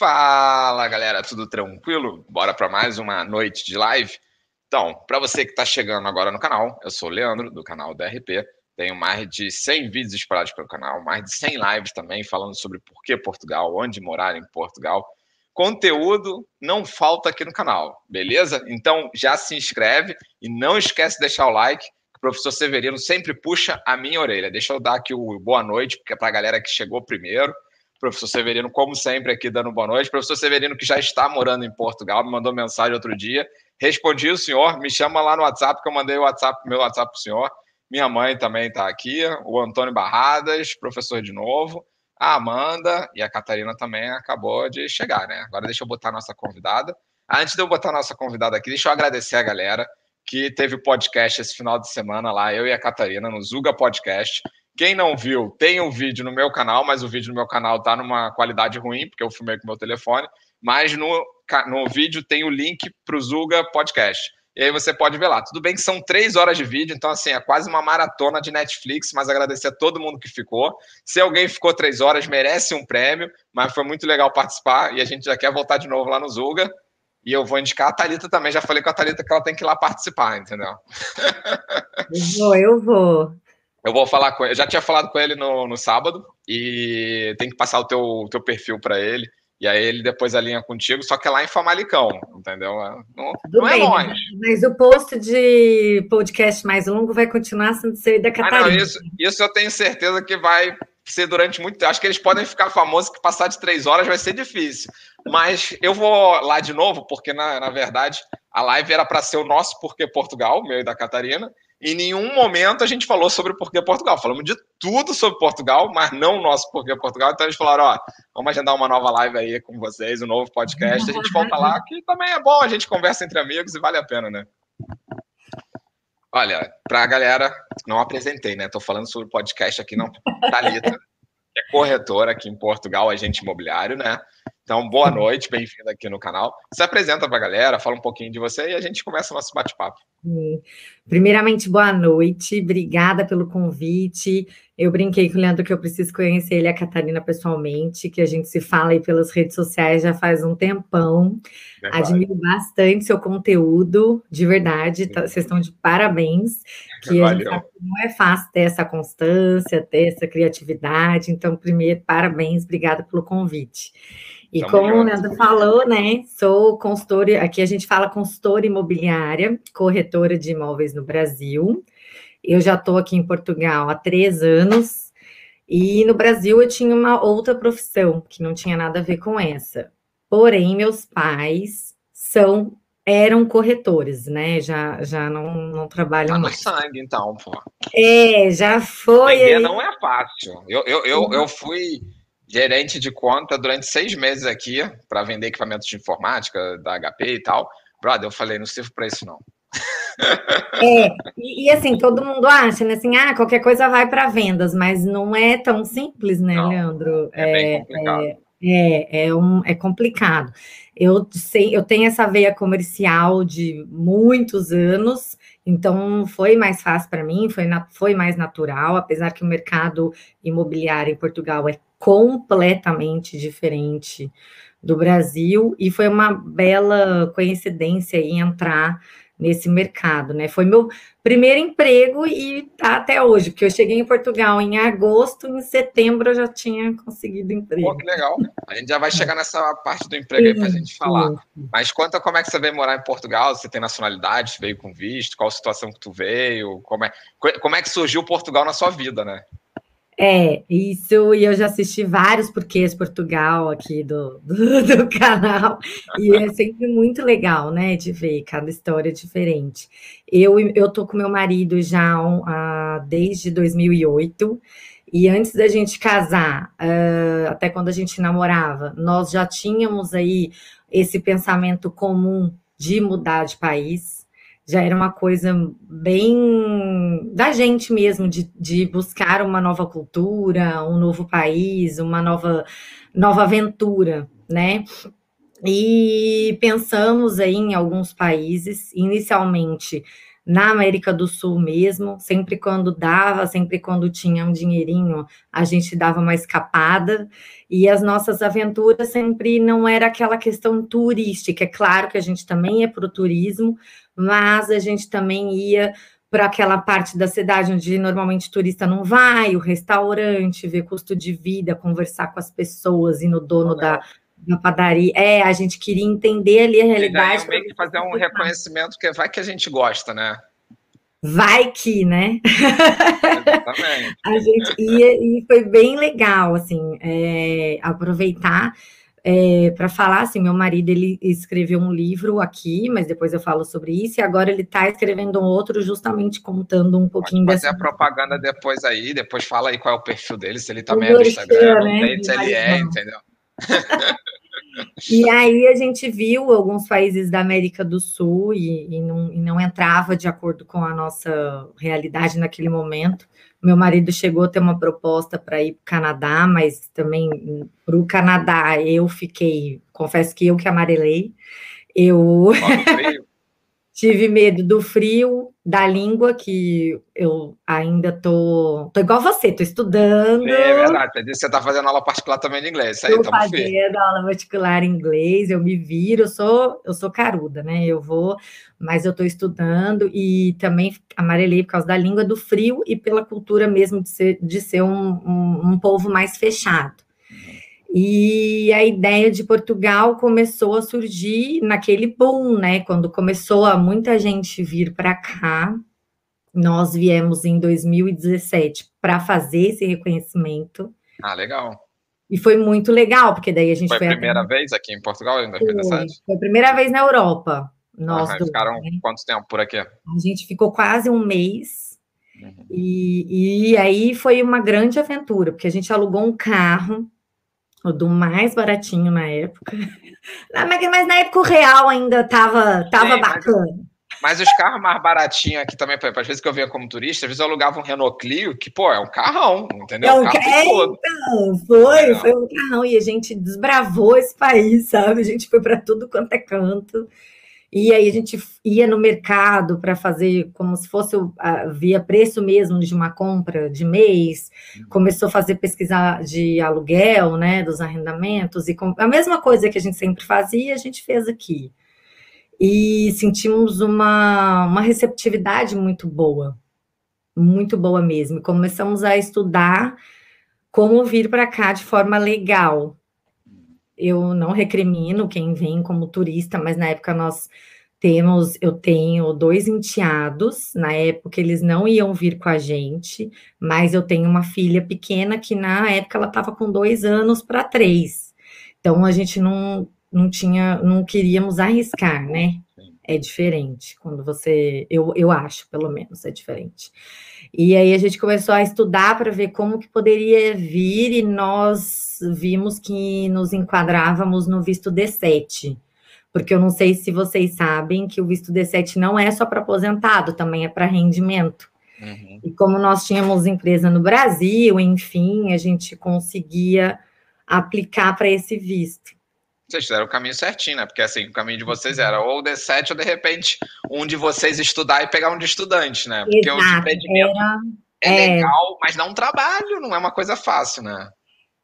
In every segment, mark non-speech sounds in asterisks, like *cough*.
Fala galera, tudo tranquilo? Bora para mais uma noite de live? Então, para você que está chegando agora no canal, eu sou o Leandro, do canal DRP. Tenho mais de 100 vídeos espalhados pelo canal, mais de 100 lives também falando sobre por que Portugal, onde morar em Portugal. Conteúdo não falta aqui no canal, beleza? Então já se inscreve e não esquece de deixar o like. O professor Severino sempre puxa a minha orelha. Deixa eu dar aqui o boa noite, porque é para a galera que chegou primeiro. Professor Severino, como sempre, aqui dando boa noite. Professor Severino, que já está morando em Portugal, me mandou mensagem outro dia. Respondi o senhor, me chama lá no WhatsApp, que eu mandei o WhatsApp, meu WhatsApp para o senhor. Minha mãe também está aqui, o Antônio Barradas, professor de novo. A Amanda e a Catarina também acabou de chegar, né? Agora deixa eu botar a nossa convidada. Antes de eu botar a nossa convidada aqui, deixa eu agradecer a galera que teve podcast esse final de semana lá, eu e a Catarina, no Zuga Podcast. Quem não viu, tem um vídeo no meu canal, mas o vídeo no meu canal tá numa qualidade ruim, porque eu filmei com meu telefone. Mas no, no vídeo tem o link para o Zuga Podcast. E aí você pode ver lá. Tudo bem que são três horas de vídeo, então assim, é quase uma maratona de Netflix, mas agradecer a todo mundo que ficou. Se alguém ficou três horas, merece um prêmio, mas foi muito legal participar e a gente já quer voltar de novo lá no Zuga. E eu vou indicar a Thalita também. Já falei com a Thalita que ela tem que ir lá participar, entendeu? Eu vou, eu vou. Eu vou falar com ele. Eu já tinha falado com ele no, no sábado e tem que passar o teu, teu perfil para ele. E aí ele depois alinha contigo, só que é lá em Famalicão, entendeu? É, não, não é longe. Mas o post de podcast mais longo vai continuar sendo ser da Catarina. Ah, não, isso, isso eu tenho certeza que vai ser durante muito tempo. Acho que eles podem ficar famosos que passar de três horas vai ser difícil. Mas eu vou lá de novo, porque na, na verdade a live era para ser o nosso Porquê Portugal, meu e da Catarina. Em nenhum momento a gente falou sobre Porquê Portugal. Falamos de tudo sobre Portugal, mas não o nosso Porquê Portugal. Então eles falaram: ó, vamos agendar uma nova live aí com vocês, um novo podcast. A gente volta lá, que também é bom, a gente conversa entre amigos e vale a pena, né? Olha, para a galera, não apresentei, né? Estou falando sobre o podcast aqui, não. Thalita, que é corretora aqui em Portugal, agente imobiliário, né? Então, boa noite, bem-vindo aqui no canal. Se apresenta para a galera, fala um pouquinho de você e a gente começa o nosso bate-papo. Primeiramente, boa noite, obrigada pelo convite. Eu brinquei com o Leandro que eu preciso conhecer ele e a Catarina pessoalmente, que a gente se fala aí pelas redes sociais já faz um tempão. Admiro bastante seu conteúdo, de verdade, tá, vocês estão de parabéns. Que a gente sabe que não é fácil ter essa constância, ter essa criatividade. Então, primeiro, parabéns, obrigada pelo convite. E Tamo como o Leandro falou, né? Sou consultora, aqui a gente fala consultora imobiliária, corretora de imóveis no Brasil. Eu já estou aqui em Portugal há três anos, e no Brasil eu tinha uma outra profissão que não tinha nada a ver com essa. Porém, meus pais são eram corretores, né? Já, já não, não trabalham tá mais. sangue, então, pô. É, já foi. Vender aí... não é fácil. Eu, eu, eu, eu fui gerente de conta durante seis meses aqui para vender equipamentos de informática da HP e tal. Brother, eu falei, não sirvo para isso não. *laughs* É, e, e, assim, todo mundo acha, né? Assim, ah, qualquer coisa vai para vendas, mas não é tão simples, né, não, Leandro? É, é bem complicado. É, é, é, um, é complicado. Eu sei, eu tenho essa veia comercial de muitos anos, então foi mais fácil para mim, foi, na, foi mais natural, apesar que o mercado imobiliário em Portugal é completamente diferente do Brasil, e foi uma bela coincidência em entrar nesse mercado, né? Foi meu primeiro emprego e tá até hoje, porque eu cheguei em Portugal em agosto, em setembro eu já tinha conseguido emprego. Pô, que legal. A gente já vai chegar nessa parte do emprego aí pra gente falar. Mas conta como é que você veio morar em Portugal, você tem nacionalidade, veio com visto, qual a situação que tu veio, como é, como é que surgiu Portugal na sua vida, né? É, isso, e eu já assisti vários porquês Portugal aqui do, do, *laughs* do, canal, e é sempre muito legal, né, de ver cada história diferente. Eu, eu tô com meu marido já uh, desde 2008, e antes da gente casar, uh, até quando a gente namorava, nós já tínhamos aí esse pensamento comum de mudar de país, já era uma coisa bem da gente mesmo, de, de buscar uma nova cultura, um novo país, uma nova, nova aventura, né? E pensamos aí em alguns países, inicialmente na América do Sul mesmo, sempre quando dava, sempre quando tinha um dinheirinho, a gente dava uma escapada, e as nossas aventuras sempre não era aquela questão turística, é claro que a gente também ia para o turismo, mas a gente também ia para aquela parte da cidade onde normalmente turista não vai, o restaurante, ver custo de vida, conversar com as pessoas e no dono da, da padaria. É, a gente queria entender ali a realidade. E daí, meio que fazer um reconhecimento que vai que a gente gosta, né? Vai que, né? Exatamente. *laughs* a gente ia e foi bem legal, assim, é, aproveitar é, para falar assim, meu marido ele escreveu um livro aqui, mas depois eu falo sobre isso, e agora ele está escrevendo um outro justamente contando um pouquinho Pode fazer dessa... a propaganda depois aí, depois fala aí qual é o perfil dele, se ele também é do Instagram, né? se ele é, entendeu? *laughs* E aí a gente viu alguns países da América do Sul e, e, não, e, não, entrava de acordo com a nossa realidade naquele momento. Meu marido chegou a ter uma proposta para ir para o Canadá, mas também para o Canadá eu fiquei, confesso que eu que amarelei. Eu tive medo do frio, da língua, que eu ainda tô. Tô igual você, tô estudando. É verdade, você tá fazendo aula particular também de inglês. Isso aí, tô fazendo aula particular em inglês, eu me viro, eu sou, eu sou caruda, né? Eu vou, mas eu tô estudando e também amarelei por causa da língua, do frio e pela cultura mesmo de ser, de ser um, um, um povo mais fechado. E a ideia de Portugal começou a surgir naquele boom, né? Quando começou a muita gente vir para cá. Nós viemos em 2017 para fazer esse reconhecimento. Ah, legal. E foi muito legal, porque daí a gente foi. Foi a primeira até... vez aqui em Portugal em 2017? Foi, foi a primeira vez na Europa. Nós dois, ficaram né? quanto tempo por aqui? A gente ficou quase um mês. Uhum. E, e aí foi uma grande aventura, porque a gente alugou um carro do mais baratinho na época. *laughs* Mas, na época o real ainda tava, tava Sim, bacana. Mas, mas, os carros mais baratinhos aqui também, às vezes que eu vinha como turista, às vezes eu alugava um Renault Clio, que, pô, é um carrão, entendeu? É um carro é, então, foi, foi um carrão. E a gente desbravou esse país, sabe? A gente foi para tudo quanto é canto. E aí a gente ia no mercado para fazer como se fosse via preço mesmo de uma compra de mês, uhum. começou a fazer pesquisa de aluguel, né, dos arrendamentos, e com, a mesma coisa que a gente sempre fazia, a gente fez aqui. E sentimos uma, uma receptividade muito boa, muito boa mesmo. E começamos a estudar como vir para cá de forma legal, eu não recrimino quem vem como turista, mas na época nós temos, eu tenho dois enteados, na época eles não iam vir com a gente, mas eu tenho uma filha pequena que na época ela estava com dois anos para três. Então a gente não, não tinha, não queríamos arriscar, né? É diferente quando você, eu, eu acho, pelo menos, é diferente. E aí a gente começou a estudar para ver como que poderia vir e nós vimos que nos enquadrávamos no visto D7. Porque eu não sei se vocês sabem que o visto D7 não é só para aposentado, também é para rendimento. Uhum. E como nós tínhamos empresa no Brasil, enfim, a gente conseguia aplicar para esse visto. Vocês fizeram o caminho certinho, né? Porque assim, o caminho de vocês era ou o D7 ou de repente um de vocês estudar e pegar um de estudante, né? Porque Exato, o empreendimento era, é, é legal, mas não um trabalho, não é uma coisa fácil, né?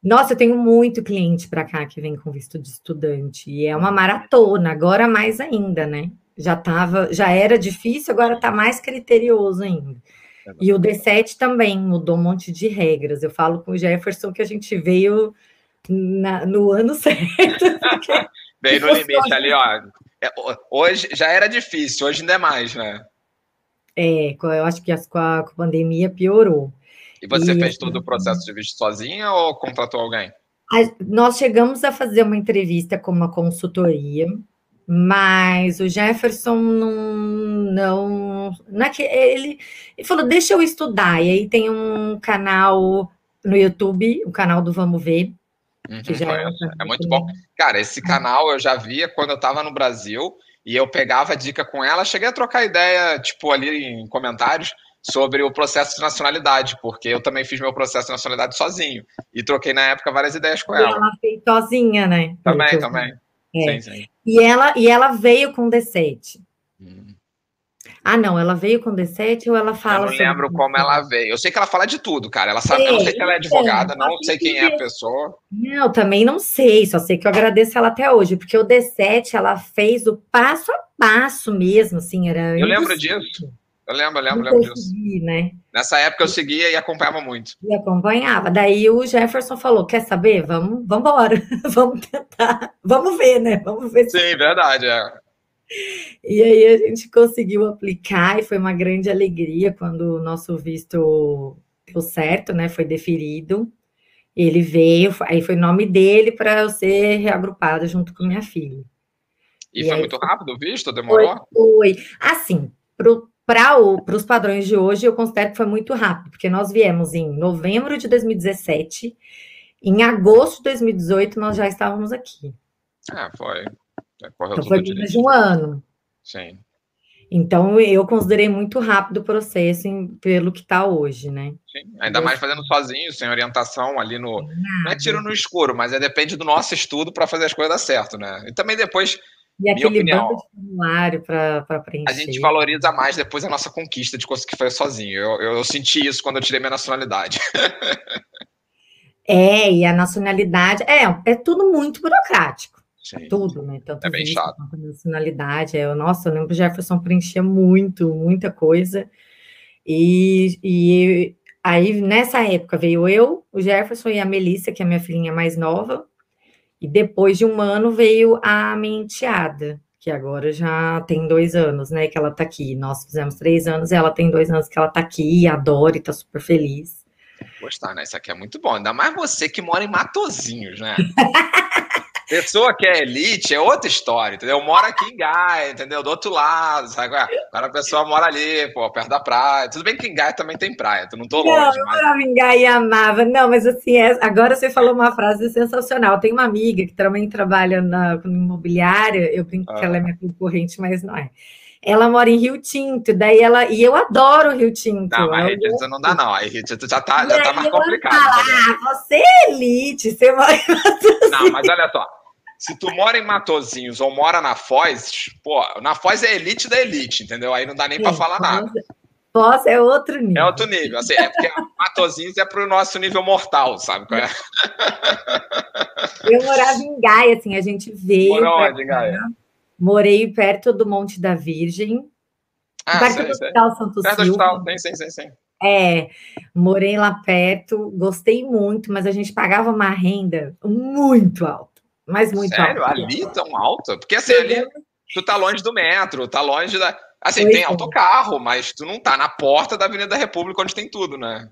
Nossa, eu tenho muito cliente para cá que vem com visto de estudante e é uma maratona, agora mais ainda, né? Já tava, já era difícil, agora está mais criterioso ainda. E o D7 também mudou um monte de regras. Eu falo com o Jefferson que a gente veio na, no ano *laughs* certo. *laughs* Bem no limite ali, ó. É, hoje já era difícil, hoje ainda é mais, né? É, eu acho que com a, com a pandemia piorou. E você e, fez todo o processo de visto sozinha ou contratou alguém? A, nós chegamos a fazer uma entrevista com uma consultoria, mas o Jefferson não, não, não é que ele, ele falou, deixa eu estudar. E aí tem um canal no YouTube, o canal do Vamos Ver, Uhum, é, é, muito bom. Cara, esse canal eu já via quando eu estava no Brasil e eu pegava dica com ela, cheguei a trocar ideia, tipo, ali em comentários, sobre o processo de nacionalidade, porque eu também fiz meu processo de nacionalidade sozinho e troquei na época várias ideias com ela. E ela fez sozinha, né? Também, também. É. Sim, sim. E ela, e ela veio com D7. Hum. Ah, não, ela veio com D7 ou ela fala. Eu não lembro como ela veio. Eu sei que ela fala de tudo, cara. Ela sabe, é, eu não sei se ela é advogada, é, não sei quem é a pessoa. Não, também não sei, só sei que eu agradeço ela até hoje, porque o D7 ela fez o passo a passo mesmo, assim, era. Eu lembro disso. Eu lembro, eu lembro, lembro disso. Segui, né? Nessa época eu seguia e acompanhava muito. E acompanhava. Daí o Jefferson falou: quer saber? Vamos, vamos embora, *laughs* vamos tentar, vamos ver, né? Vamos ver. Sim, se... verdade, é. E aí a gente conseguiu aplicar e foi uma grande alegria quando o nosso visto deu certo, né? Foi deferido. Ele veio, aí foi nome dele para eu ser reagrupada junto com minha filha. E, e foi muito rápido o visto? Demorou? Foi, foi. Assim, para os padrões de hoje, eu considero que foi muito rápido, porque nós viemos em novembro de 2017, em agosto de 2018 nós já estávamos aqui. Ah, foi. É, então foi menos de um ano. Sim. Então eu considerei muito rápido o processo em, pelo que está hoje, né? Sim, ainda mais fazendo sozinho, sem orientação ali no. Nada. Não é tiro no escuro, mas é depende do nosso estudo para fazer as coisas dar certo, né? E também depois. E aquele opinião, banco de formulário para preencher. A gente valoriza mais depois a nossa conquista de conseguir fazer sozinho. Eu, eu, eu senti isso quando eu tirei minha nacionalidade. *laughs* é, e a nacionalidade. É, é tudo muito burocrático. Sim. Tudo, né? Tanto é bem chato. quanto nacionalidade. É, nossa, eu lembro que o Jefferson preenchia muito, muita coisa. E, e aí, nessa época, veio eu, o Jefferson e a Melissa, que é a minha filhinha mais nova. E depois de um ano veio a minha enteada, que agora já tem dois anos, né? Que ela tá aqui. Nós fizemos três anos ela tem dois anos que ela tá aqui, adora e tá super feliz. Gostar, né? Isso aqui é muito bom. Ainda mais você que mora em Matozinhos, né? *laughs* Pessoa que é elite é outra história, entendeu? Mora aqui em Gaia, entendeu? Do outro lado, sabe? Agora a pessoa mora ali, pô, perto da praia. Tudo bem que em Gaia também tem praia, tu não tô longe. Não, eu mas... morava em Gaia e amava. Não, mas assim, é... agora você falou uma frase sensacional. Tem uma amiga que também trabalha na no imobiliária, eu brinco ah. que ela é minha concorrente, mas não é ela mora em Rio Tinto, daí ela. E eu adoro Rio Tinto. Não, mas Rio Tinto não dá, não. Aí Rio Tinto já tá, já tá mais complicado. ah, você é elite, você mora em Não, mas olha só. Se tu mora em Matozinhos ou mora na Foz, pô, na Foz é elite da elite, entendeu? Aí não dá nem para falar nada. Foz é outro nível. É outro nível, assim, é porque Matozinhos é pro nosso nível mortal, sabe qual é? Eu morava em Gaia, assim, a gente veio. Morou onde, Gaia? Morei perto do Monte da Virgem. Ah, perto do Hospital Santo perto Silva. Hospital, sim, sim, sim. É, morei lá perto, gostei muito, mas a gente pagava uma renda muito alta. Mas muito Sério? alto. Ali tão alta? Porque assim, ali tu tá longe do metro, tá longe da. Assim, pois tem é. autocarro, mas tu não tá na porta da Avenida da República onde tem tudo, né?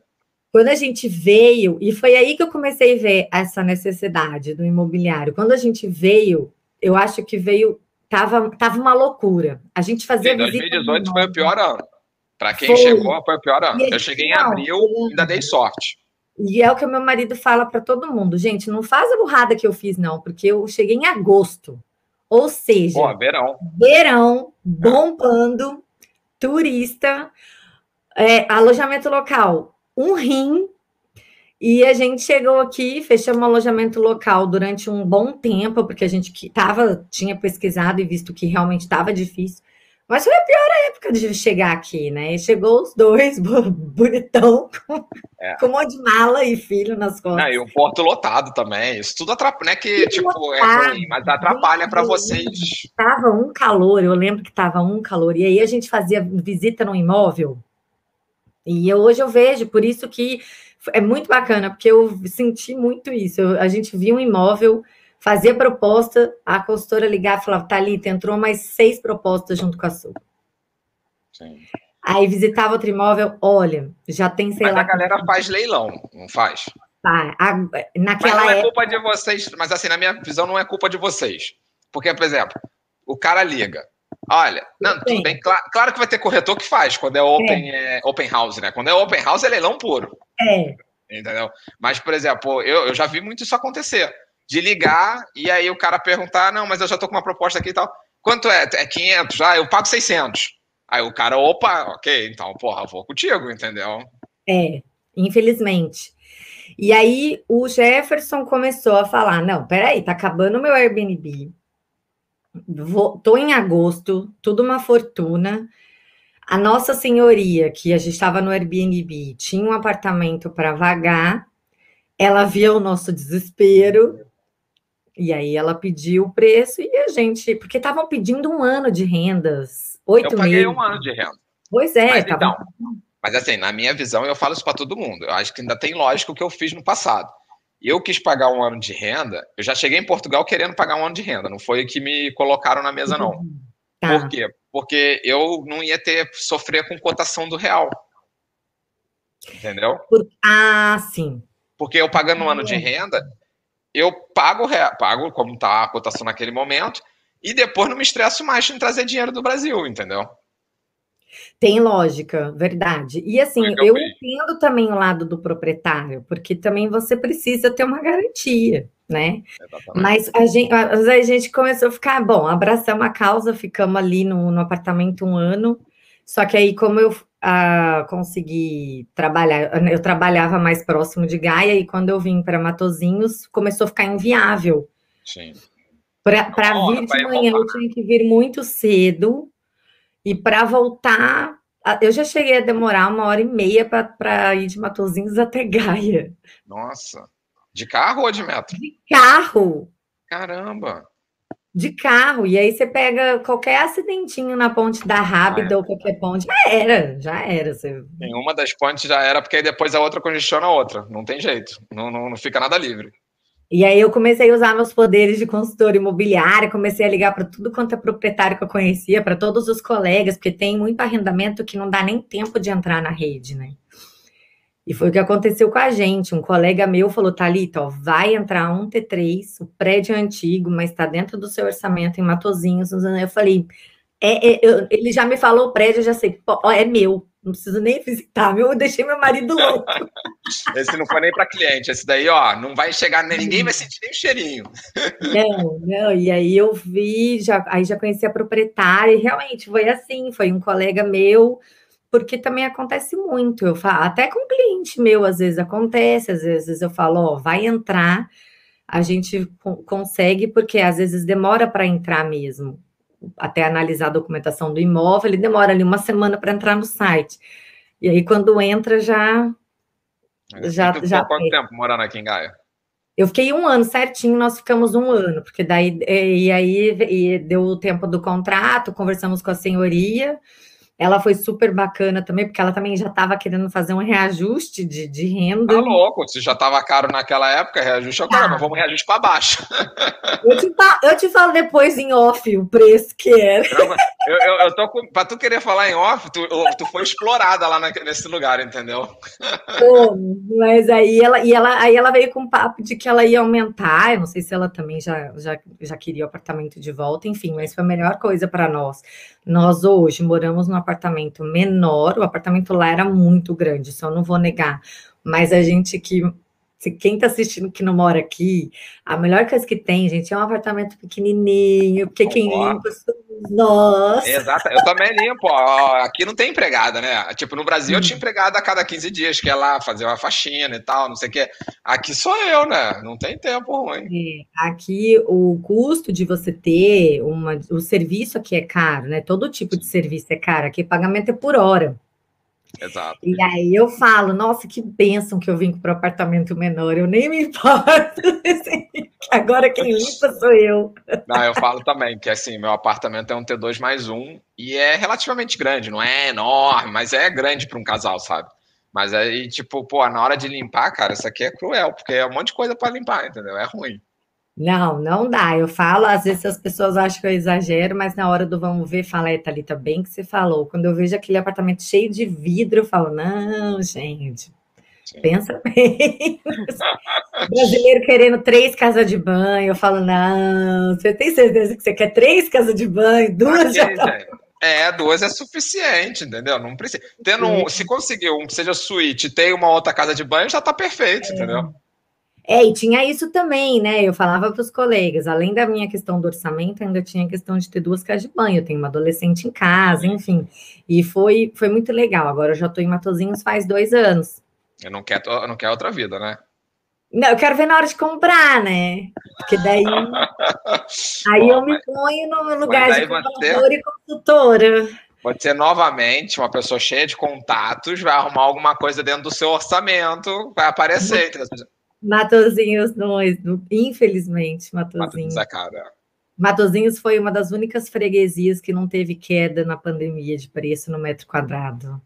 Quando a gente veio, e foi aí que eu comecei a ver essa necessidade do imobiliário. Quando a gente veio, eu acho que veio, tava, tava uma loucura. A gente fazia. Sim, 2018 foi o pior ano. Para quem foi. chegou, foi o pior ano. Eu cheguei em abril, ainda dei sorte. E é o que o meu marido fala para todo mundo, gente, não faz a burrada que eu fiz, não, porque eu cheguei em agosto. Ou seja, Pô, verão. Verão, bombando, turista, é, alojamento local, um rim. E a gente chegou aqui, fechamos um alojamento local durante um bom tempo, porque a gente que tava, tinha pesquisado e visto que realmente estava difícil. Mas foi a pior época de chegar aqui, né? E chegou os dois, *laughs* bonitão, com, é. com um monte de mala e filho nas costas. Não, e um porto lotado também. Isso tudo atrapalha, né? Que, tipo, é lotado, é ruim, mas atrapalha para vocês. Tava um calor, eu lembro que tava um calor. E aí a gente fazia visita no imóvel. E hoje eu vejo, por isso que é muito bacana, porque eu senti muito isso. Eu, a gente via um imóvel fazia proposta, a consultora ligava e falava, Thalita, entrou mais seis propostas junto com a sua. Sim. Aí visitava outro imóvel, olha, já tem, sei mas lá... a galera faz leilão, não faz? Tá, a, naquela mas não é culpa de vocês, mas assim, na minha visão, não é culpa de vocês. Porque, por exemplo, o cara liga, olha, não, tudo bem, claro, claro, que vai ter corretor que faz, quando é open, é. É, open house, né? Quando é open house, é leilão puro. É. Entendeu? Mas, por exemplo, eu, eu já vi muito isso acontecer de ligar e aí o cara perguntar, não, mas eu já tô com uma proposta aqui e tal. Quanto é? É 500? Ah, eu pago 600. Aí o cara, opa, ok, então, porra, vou contigo, entendeu? É, infelizmente. E aí o Jefferson começou a falar, não, peraí, tá acabando o meu Airbnb, vou, tô em agosto, tudo uma fortuna, A nossa senhoria, que a gente estava no Airbnb, tinha um apartamento para vagar, ela via o nosso desespero, e aí ela pediu o preço e a gente, porque estavam pedindo um ano de rendas, oito meses. Eu paguei meses. um ano de renda. Pois é, mas, tava... então, mas assim, na minha visão, eu falo isso para todo mundo. Eu acho que ainda tem lógica o que eu fiz no passado. Eu quis pagar um ano de renda, eu já cheguei em Portugal querendo pagar um ano de renda, não foi que me colocaram na mesa, não. Tá. Por quê? Porque eu não ia ter sofrer com cotação do real. Entendeu? Ah, sim. Porque eu pagando um ano de renda, eu pago, pago como está a cotação naquele momento, e depois não me estresso mais em trazer dinheiro do Brasil, entendeu? Tem lógica, verdade. E assim, eu, eu entendo também o lado do proprietário, porque também você precisa ter uma garantia, né? Exatamente. Mas a gente, a gente começou a ficar, bom, abraçamos a causa, ficamos ali no, no apartamento um ano. Só que aí, como eu a conseguir trabalhar. Eu trabalhava mais próximo de Gaia e quando eu vim para Matozinhos começou a ficar inviável. Sim. Para vir de manhã eu tinha que vir muito cedo e para voltar eu já cheguei a demorar uma hora e meia para ir de Matozinhos até Gaia. Nossa. De carro ou de metro? De carro. Caramba de carro, e aí você pega qualquer acidentinho na ponte da Rábida ah, é. ou qualquer ponte, já era, já era. Você... Em uma das pontes já era, porque aí depois a outra congestiona a outra, não tem jeito, não, não, não fica nada livre. E aí eu comecei a usar meus poderes de consultor imobiliário, comecei a ligar para tudo quanto é proprietário que eu conhecia, para todos os colegas, porque tem muito arrendamento que não dá nem tempo de entrar na rede, né? E foi o que aconteceu com a gente. Um colega meu falou: Thalita, ó, vai entrar um T3, o prédio é antigo, mas está dentro do seu orçamento em Matozinhos. Eu falei: é, é eu, ele já me falou o prédio, eu já sei, é meu, não preciso nem visitar, meu, eu deixei meu marido louco. *laughs* esse não foi nem para cliente, esse daí, ó, não vai chegar, ninguém vai sentir nem o cheirinho. Não, não, e aí eu vi, já, aí já conheci a proprietária, e realmente foi assim, foi um colega meu porque também acontece muito. Eu falo, até com cliente meu, às vezes acontece, às vezes eu falo, ó, vai entrar, a gente consegue, porque às vezes demora para entrar mesmo. Até analisar a documentação do imóvel, ele demora ali uma semana para entrar no site. E aí, quando entra, já. É, já, já quanto tempo morando aqui em Gaia? Eu fiquei um ano certinho, nós ficamos um ano, porque daí e aí e deu o tempo do contrato, conversamos com a senhoria, ela foi super bacana também, porque ela também já estava querendo fazer um reajuste de, de renda. Tá louco, se já estava caro naquela época, reajuste agora, ah. mas vamos reajuste para baixo. Eu te, eu te falo depois em off o preço que era. Eu, eu, eu tô com, pra tu querer falar em off, tu, tu foi explorada lá na, nesse lugar, entendeu? Pô, mas aí ela, e ela, aí ela veio com um papo de que ela ia aumentar. Eu não sei se ela também já, já, já queria o apartamento de volta, enfim, mas foi a melhor coisa para nós. Nós hoje moramos num apartamento menor, o apartamento lá era muito grande, isso eu não vou negar. Mas a gente que se quem está assistindo que não mora aqui, a melhor coisa que tem, gente, é um apartamento pequenininho, porque quem limpa somos nós. Exato, eu também limpo. Ó, aqui não tem empregada, né? Tipo, no Brasil eu tinha empregada a cada 15 dias, que é lá fazer uma faxina e tal, não sei o quê. Aqui sou eu, né? Não tem tempo ruim. É, aqui o custo de você ter uma. O serviço aqui é caro, né? Todo tipo de serviço é caro. Aqui pagamento é por hora. Exato. E aí eu falo, nossa, que bênção que eu vim para o apartamento menor, eu nem me importo. *laughs* Agora quem limpa sou eu. Não, eu falo também que assim, meu apartamento é um T2 mais um e é relativamente grande, não é enorme, mas é grande para um casal, sabe? Mas aí, tipo, pô, na hora de limpar, cara, isso aqui é cruel, porque é um monte de coisa para limpar, entendeu? É ruim. Não, não dá. Eu falo, às vezes as pessoas acham que eu exagero, mas na hora do vamos ver, fala, é, Thalita, bem que você falou. Quando eu vejo aquele apartamento cheio de vidro, eu falo, não, gente, Sim. pensa *laughs* bem. Brasileiro querendo três casas de banho, eu falo, não, você tem certeza que você quer três casas de banho? Duas já tá... É, duas é suficiente, entendeu? Não precisa. Tendo um, se conseguir um que seja suíte e tem uma outra casa de banho, já tá perfeito, é. entendeu? É, e tinha isso também, né? Eu falava para os colegas, além da minha questão do orçamento, ainda tinha a questão de ter duas casas de banho. Eu tenho uma adolescente em casa, enfim. E foi, foi muito legal. Agora eu já estou em Matozinhos faz dois anos. Eu não quero, eu não quero outra vida, né? Não, eu quero ver na hora de comprar, né? Porque daí. *laughs* aí Bom, eu me ponho no lugar de compradora você... e consultora. Você novamente, uma pessoa cheia de contatos, vai arrumar alguma coisa dentro do seu orçamento, vai aparecer. Matozinhos, não, infelizmente, Matozinhos. É cara. Matozinhos foi uma das únicas freguesias que não teve queda na pandemia de preço no metro quadrado.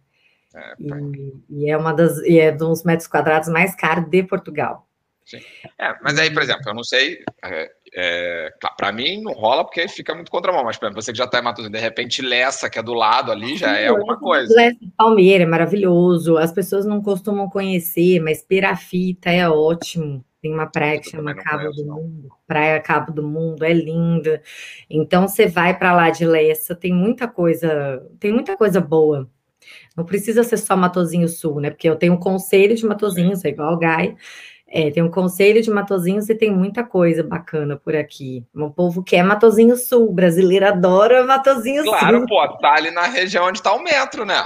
É, e, e, é uma das e é dos metros quadrados mais caros de Portugal. Sim. É, mas aí, por exemplo, eu não sei, é, é, para mim não rola porque fica muito contramão, mas para você que já está em Matosinhos, de repente Lessa, que é do lado ali, já é alguma coisa. Lessa Palmeira é maravilhoso, as pessoas não costumam conhecer, mas Perafita é ótimo. Tem uma praia que chama Cabo conheço, do não. Mundo, Praia Cabo do Mundo, é linda. Então você vai para lá de Lessa, tem muita coisa, tem muita coisa boa. Não precisa ser só Matozinho Sul, né? Porque eu tenho um conselho de Matozinhos, é igual o Gai. É, tem um conselho de Matozinhos e tem muita coisa bacana por aqui. O povo quer Matozinho Sul, brasileiro adora Matozinho claro, Sul. Claro, pô, tá ali na região onde tá o metro, né?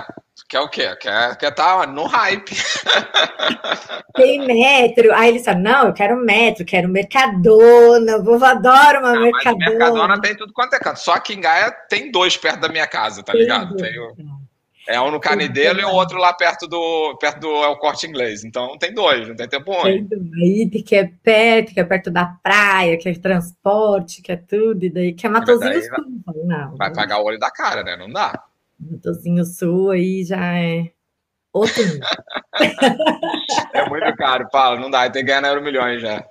Quer o quê? Quer, quer tá no hype. *laughs* Tem metro. Aí eles falam, não, eu quero metro, quero Mercadona, o povo adora uma não, Mercadona. Mercadona tem tudo quanto é canto. Só que em Gaia tem dois perto da minha casa, tá tem ligado? Tem o... É um no Canidelo e o outro lá perto do perto do é o corte inglês. Então tem dois, não tem tempo ruim. Aí que é perto, que é perto da praia, que é transporte, que é tudo, e daí que é Matozinho Sul. Vai, não, vai pagar o olho da cara, né? Não dá. Matozinho Sul aí já é outro *laughs* É muito caro, Paulo, não dá, tem que ganhar euro milhões já.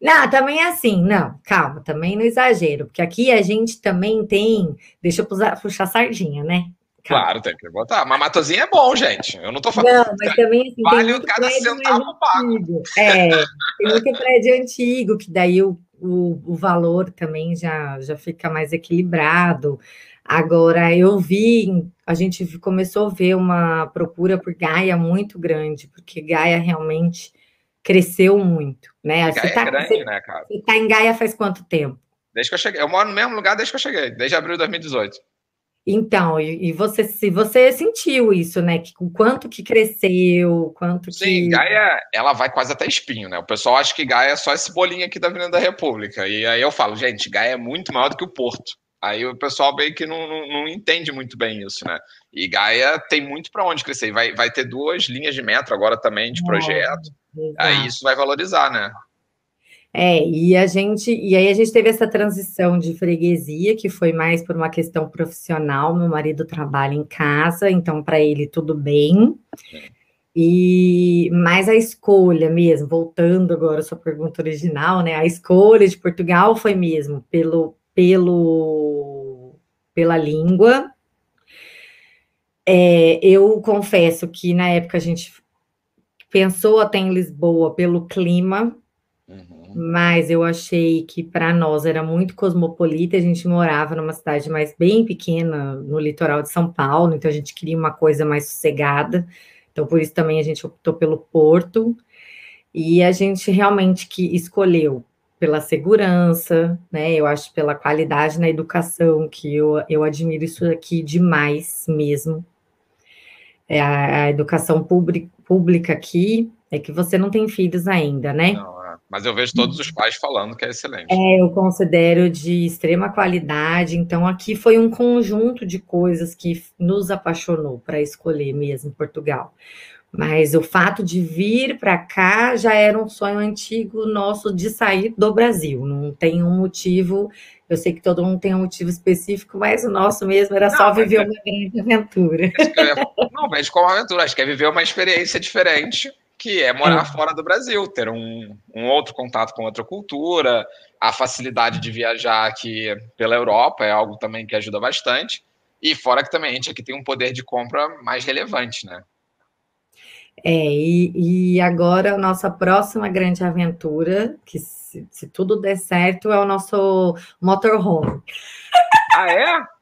Não, também é assim, não, calma, também no exagero, porque aqui a gente também tem, deixa eu puxar, puxar sardinha, né? Claro, tem que botar. Mas Matozinho é bom, gente. Eu não tô falando. Não, mas também assim, vale o cada centavo pago. É, tem muito prédio antigo, que daí o, o, o valor também já, já fica mais equilibrado. Agora, eu vi, a gente começou a ver uma procura por Gaia muito grande, porque Gaia realmente cresceu muito, né? Gaia tá, é grande, você, né, cara? Você tá em Gaia faz quanto tempo? Desde que eu cheguei. Eu moro no mesmo lugar desde que eu cheguei, desde abril de 2018. Então, e, e, você se você sentiu isso, né? Que, o quanto que cresceu, quanto Sim, que. Sim, Gaia, ela vai quase até espinho, né? O pessoal acha que Gaia é só esse bolinho aqui da Avenida da República. E aí eu falo, gente, Gaia é muito maior do que o Porto. Aí o pessoal meio que não, não, não entende muito bem isso, né? E Gaia tem muito para onde crescer. Vai, vai ter duas linhas de metro agora também de projeto. É, aí isso vai valorizar, né? É, e a gente, e aí a gente teve essa transição de freguesia, que foi mais por uma questão profissional. Meu marido trabalha em casa, então para ele tudo bem. E mais a escolha mesmo, voltando agora à sua pergunta original, né? A escolha de Portugal foi mesmo pelo, pelo pela língua. É, eu confesso que na época a gente pensou até em Lisboa pelo clima, mas eu achei que para nós era muito cosmopolita. A gente morava numa cidade mais bem pequena, no litoral de São Paulo, então a gente queria uma coisa mais sossegada. Então, por isso também a gente optou pelo Porto. E a gente realmente que escolheu pela segurança, né? Eu acho pela qualidade na educação, que eu, eu admiro isso aqui demais mesmo. É a, educação pública aqui é que você não tem filhos ainda, né? Não mas eu vejo todos os pais falando que é excelente. É, eu considero de extrema qualidade. Então, aqui foi um conjunto de coisas que nos apaixonou para escolher mesmo Portugal. Mas o fato de vir para cá já era um sonho antigo nosso de sair do Brasil. Não tem um motivo. Eu sei que todo mundo tem um motivo específico, mas o nosso mesmo era não, só viver é... uma grande aventura. Não, vejo como aventura. Acho que é viver uma experiência diferente que é morar é. fora do Brasil, ter um, um outro contato com outra cultura, a facilidade de viajar aqui pela Europa é algo também que ajuda bastante. E fora que também a gente aqui tem um poder de compra mais relevante, né? É, e, e agora a nossa próxima grande aventura, que se, se tudo der certo, é o nosso motorhome. Ah, é?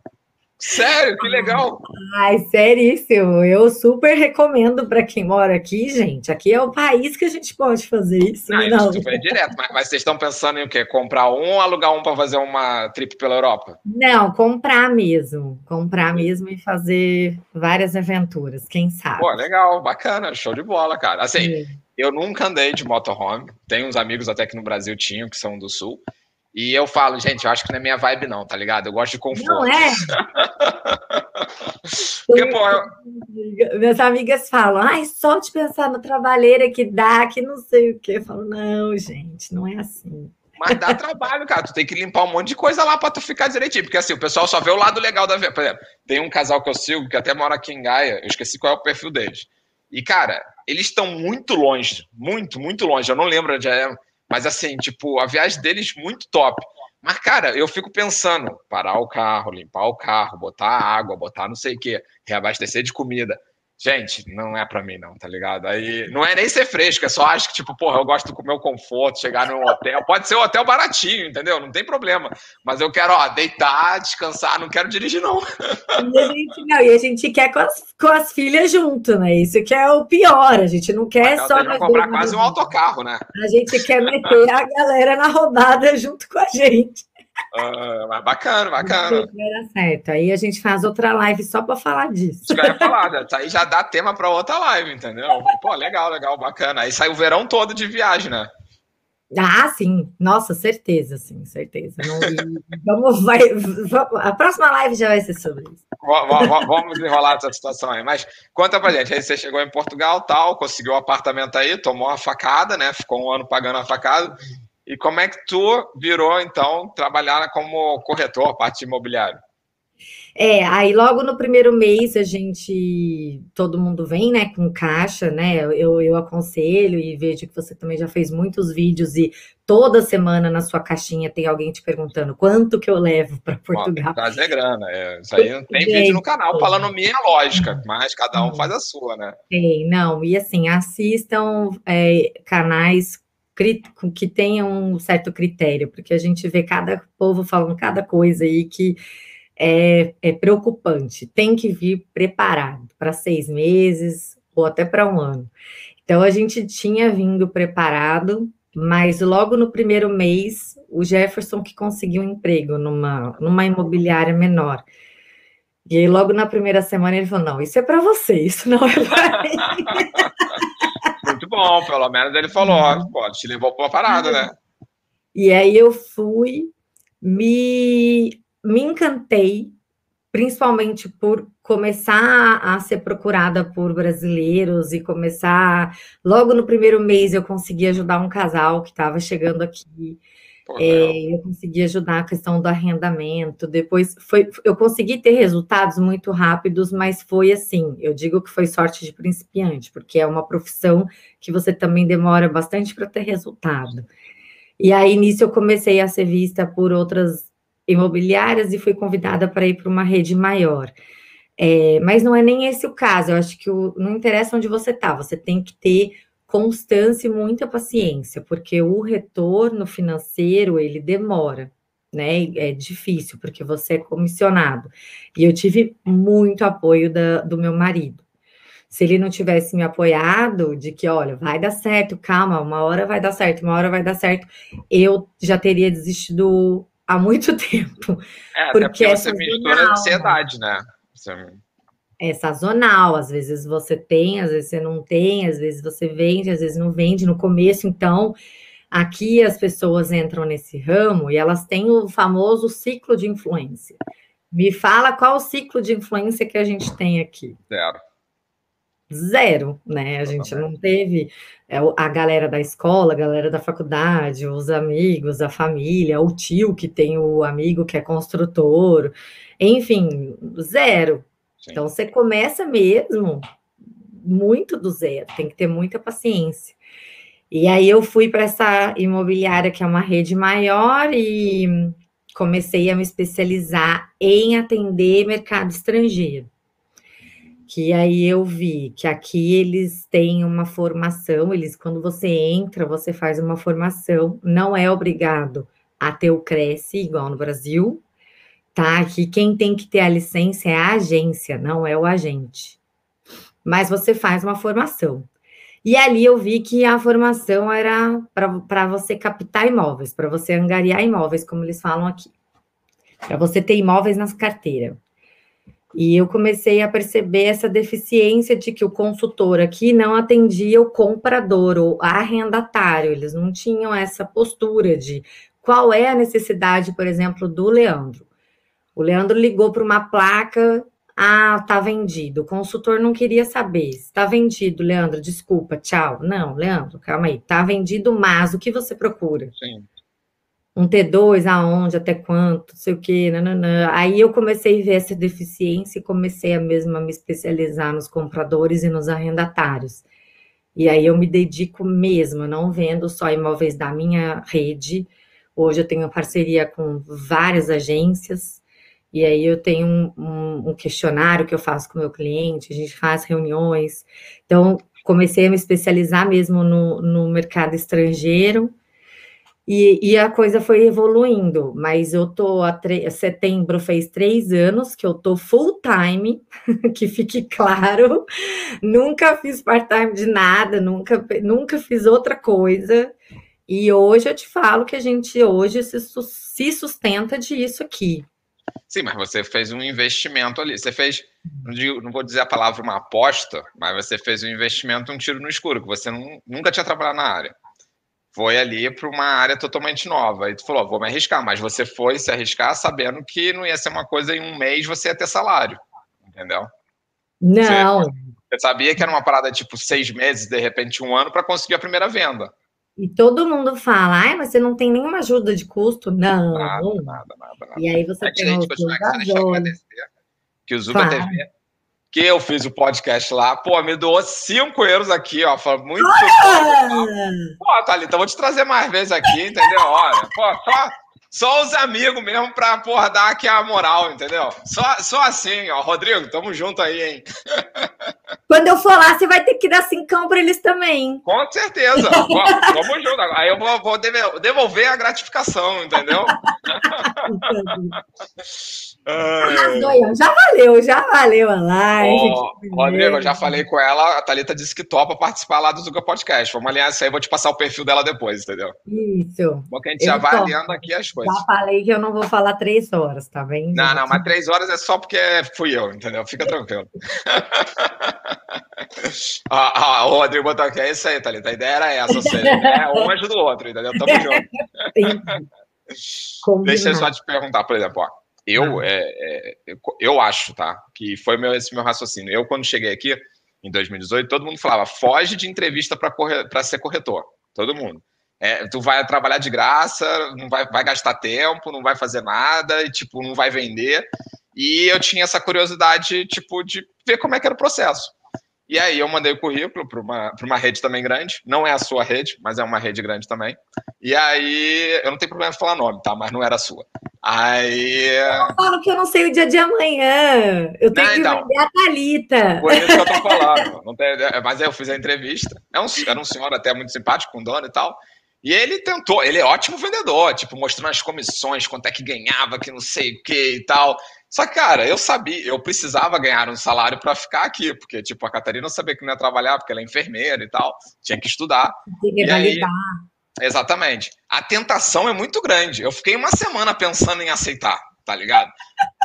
Sério, que legal! Ai, seríssimo. Eu super recomendo para quem mora aqui, gente. Aqui é o país que a gente pode fazer isso. Não, não. isso foi direto. Mas, mas, vocês estão pensando em o quê? Comprar um ou alugar um para fazer uma trip pela Europa? Não, comprar mesmo. Comprar mesmo e fazer várias aventuras, quem sabe. Pô, legal, bacana, show de bola, cara. Assim, é. eu nunca andei de motorhome. Tem uns amigos até que no Brasil tinham, que são do Sul. E eu falo, gente, eu acho que não é minha vibe, não, tá ligado? Eu gosto de conforto. Não é? *laughs* Porque, pô, eu... Minhas amigas falam, ai, só de pensar no trabalheira que dá, que não sei o quê. Eu falo, não, gente, não é assim. Mas dá trabalho, cara. Tu tem que limpar um monte de coisa lá pra tu ficar direitinho. Porque assim, o pessoal só vê o lado legal da vida. Por exemplo, tem um casal que eu sigo que até mora aqui em Gaia. Eu esqueci qual é o perfil deles. E, cara, eles estão muito longe. Muito, muito longe. Eu não lembro onde é. Mas assim, tipo, a viagem deles muito top. Mas, cara, eu fico pensando, parar o carro, limpar o carro, botar água, botar não sei o quê, reabastecer de comida. Gente, não é para mim, não, tá ligado? Aí não é nem ser fresco, é só acho que, tipo, porra, eu gosto do meu conforto, chegar num hotel. Pode ser um hotel baratinho, entendeu? Não tem problema. Mas eu quero, ó, deitar, descansar, não quero dirigir, não. E a gente, não, e a gente quer com as, com as filhas junto, né? Isso que é o pior. A gente não quer Mas só. comprar quase um autocarro, né? A gente quer meter a galera na rodada junto com a gente. Mas bacana, bacana. certo. Aí a gente faz outra live só para falar disso. Isso que eu ia falar, né? aí já dá tema para outra live, entendeu? Pô, legal, legal, bacana. Aí sai o verão todo de viagem, né? Ah, sim, nossa, certeza, sim, certeza. Não, vamos, vai, vamos, a próxima live já vai ser sobre isso. Vamos desenrolar essa situação aí. Mas conta pra gente, aí você chegou em Portugal, tal, conseguiu um apartamento aí, tomou uma facada, né? Ficou um ano pagando a facada. E como é que tu virou, então, trabalhar como corretor, parte imobiliária? É, aí logo no primeiro mês a gente, todo mundo vem, né, com caixa, né, eu, eu aconselho e vejo que você também já fez muitos vídeos e toda semana na sua caixinha tem alguém te perguntando quanto que eu levo para Portugal. Bom, é grana, é, isso aí não tem vídeo no canal falando minha lógica, mas cada um faz a sua, né? Tem, não, e assim, assistam é, canais que tenha um certo critério, porque a gente vê cada povo falando cada coisa aí que é, é preocupante. Tem que vir preparado para seis meses ou até para um ano. Então a gente tinha vindo preparado, mas logo no primeiro mês o Jefferson que conseguiu um emprego numa, numa imobiliária menor. E aí, logo na primeira semana ele falou: não, isso é para você, isso não é para mim. *laughs* Bom, pelo menos ele falou, ó, uhum. pô, te levou para uma parada, né? E aí eu fui, me, me encantei, principalmente por começar a ser procurada por brasileiros e começar. Logo no primeiro mês eu consegui ajudar um casal que estava chegando aqui. É, eu consegui ajudar a questão do arrendamento. Depois foi, eu consegui ter resultados muito rápidos, mas foi assim. Eu digo que foi sorte de principiante, porque é uma profissão que você também demora bastante para ter resultado. E aí nisso eu comecei a ser vista por outras imobiliárias e fui convidada para ir para uma rede maior. É, mas não é nem esse o caso. Eu acho que o, não interessa onde você está. Você tem que ter constância e muita paciência, porque o retorno financeiro ele demora, né? É difícil, porque você é comissionado. E eu tive muito apoio da, do meu marido. Se ele não tivesse me apoiado, de que, olha, vai dar certo, calma, uma hora vai dar certo, uma hora vai dar certo, eu já teria desistido há muito *laughs* tempo. É, porque, porque você mistura ansiedade, né? Você é sazonal, às vezes você tem, às vezes você não tem, às vezes você vende, às vezes não vende no começo, então aqui as pessoas entram nesse ramo e elas têm o famoso ciclo de influência. Me fala qual o ciclo de influência que a gente tem aqui. Zero. Zero, né? A gente não teve é, a galera da escola, a galera da faculdade, os amigos, a família, o tio que tem o amigo que é construtor, enfim, zero. Então, você começa mesmo muito do zero, tem que ter muita paciência. E aí eu fui para essa imobiliária que é uma rede maior e comecei a me especializar em atender mercado estrangeiro. Que aí eu vi que aqui eles têm uma formação, eles quando você entra, você faz uma formação, não é obrigado a ter o Cresce igual no Brasil, tá? Que quem tem que ter a licença é a agência, não é o agente. Mas você faz uma formação. E ali eu vi que a formação era para você captar imóveis, para você angariar imóveis, como eles falam aqui. Para você ter imóveis nas carteiras. E eu comecei a perceber essa deficiência de que o consultor aqui não atendia o comprador ou arrendatário, eles não tinham essa postura de qual é a necessidade, por exemplo, do Leandro. O Leandro ligou para uma placa Ah, tá vendido. O consultor não queria saber. Está vendido, Leandro. Desculpa, tchau. Não, Leandro, calma aí. Tá vendido, mas o que você procura? Sim. Um T2, aonde, até quanto, não sei o quê, nananã. Aí eu comecei a ver essa deficiência e comecei a mesma me especializar nos compradores e nos arrendatários. E aí eu me dedico mesmo, não vendo só imóveis da minha rede. Hoje eu tenho parceria com várias agências, e aí eu tenho um, um, um questionário que eu faço com o meu cliente, a gente faz reuniões. Então, comecei a me especializar mesmo no, no mercado estrangeiro. E, e, a coisa foi evoluindo, mas eu tô a setembro fez três anos que eu tô full time, *laughs* que fique claro, nunca fiz part-time de nada, nunca, nunca fiz outra coisa. E hoje eu te falo que a gente hoje se, se sustenta disso aqui. Sim, mas você fez um investimento ali. Você fez, não, digo, não vou dizer a palavra uma aposta, mas você fez um investimento, um tiro no escuro, que você não, nunca tinha trabalhado na área foi ali para uma área totalmente nova. E tu falou, vou me arriscar, mas você foi se arriscar sabendo que não ia ser uma coisa em um mês você ia ter salário, entendeu? Não. Você, você sabia que era uma parada tipo seis meses, de repente um ano, para conseguir a primeira venda. E todo mundo fala, ai, mas você não tem nenhuma ajuda de custo? Não. Nada, nada, nada. nada. E aí você é tem os que o Zuba claro. TV que eu fiz o podcast lá, pô, me doou cinco euros aqui, ó. Foi muito. Ah! Pô, Thalita, vou te trazer mais vezes aqui, entendeu? Olha, pô, só, só os amigos mesmo pra, porra, dar aqui a moral, entendeu? Só, só assim, ó. Rodrigo, tamo junto aí, hein? *laughs* Quando eu for lá, você vai ter que dar cincão pra eles também. Com certeza. *laughs* Tamo junto. Aí eu vou, vou devolver a gratificação, entendeu? *laughs* já valeu, já valeu a live. Oh, Rodrigo, eu já falei com ela, a Thalita disse que topa participar lá do Zuga Podcast. Vamos alinhar isso aí, vou te passar o perfil dela depois, entendeu? Isso. Porque a gente eu já vai alinhando aqui as coisas. Já falei que eu não vou falar três horas, tá vendo? Não, não, mas três horas é só porque fui eu, entendeu? Fica tranquilo. *laughs* ah, ah, o Rodrigo botou aqui, é isso aí, Thalita. A ideia era essa, seja, né? um ajuda o outro, entendeu? Tamo *laughs* junto. *laughs* Deixa eu só te perguntar, por exemplo, ó. Eu, é, é, eu acho, tá? Que foi meu, esse meu raciocínio. Eu, quando cheguei aqui, em 2018, todo mundo falava: foge de entrevista para ser corretor. Todo mundo. É, tu vai trabalhar de graça, não vai, vai gastar tempo, não vai fazer nada, e, tipo, não vai vender. E eu tinha essa curiosidade, tipo, de ver como é que era o processo. E aí eu mandei o currículo para uma, uma rede também grande. Não é a sua rede, mas é uma rede grande também. E aí, eu não tenho problema em falar nome, tá? Mas não era a sua. Aí. Eu falo que eu não sei o dia de amanhã. Eu tenho não, que então, vender a Thalita. Por isso que eu tô falando. Tem, é, mas aí eu fiz a entrevista. É um, era um senhor até muito simpático, com dono e tal. E ele tentou, ele é ótimo vendedor, tipo, mostrando as comissões, quanto é que ganhava, que não sei o que e tal. Só que, cara, eu sabia, eu precisava ganhar um salário para ficar aqui, porque, tipo, a Catarina sabia que não ia trabalhar, porque ela é enfermeira e tal, tinha que estudar. Tem que validar. exatamente. A tentação é muito grande. Eu fiquei uma semana pensando em aceitar, tá ligado?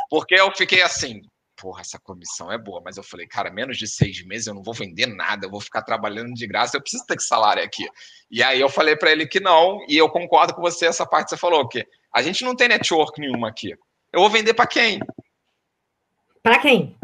Porque eu fiquei assim, porra, essa comissão é boa, mas eu falei, cara, menos de seis meses eu não vou vender nada, eu vou ficar trabalhando de graça, eu preciso ter que salário aqui. E aí eu falei para ele que não, e eu concordo com você, essa parte que você falou, que a gente não tem network nenhuma aqui. Eu vou vender para quem? Para quem?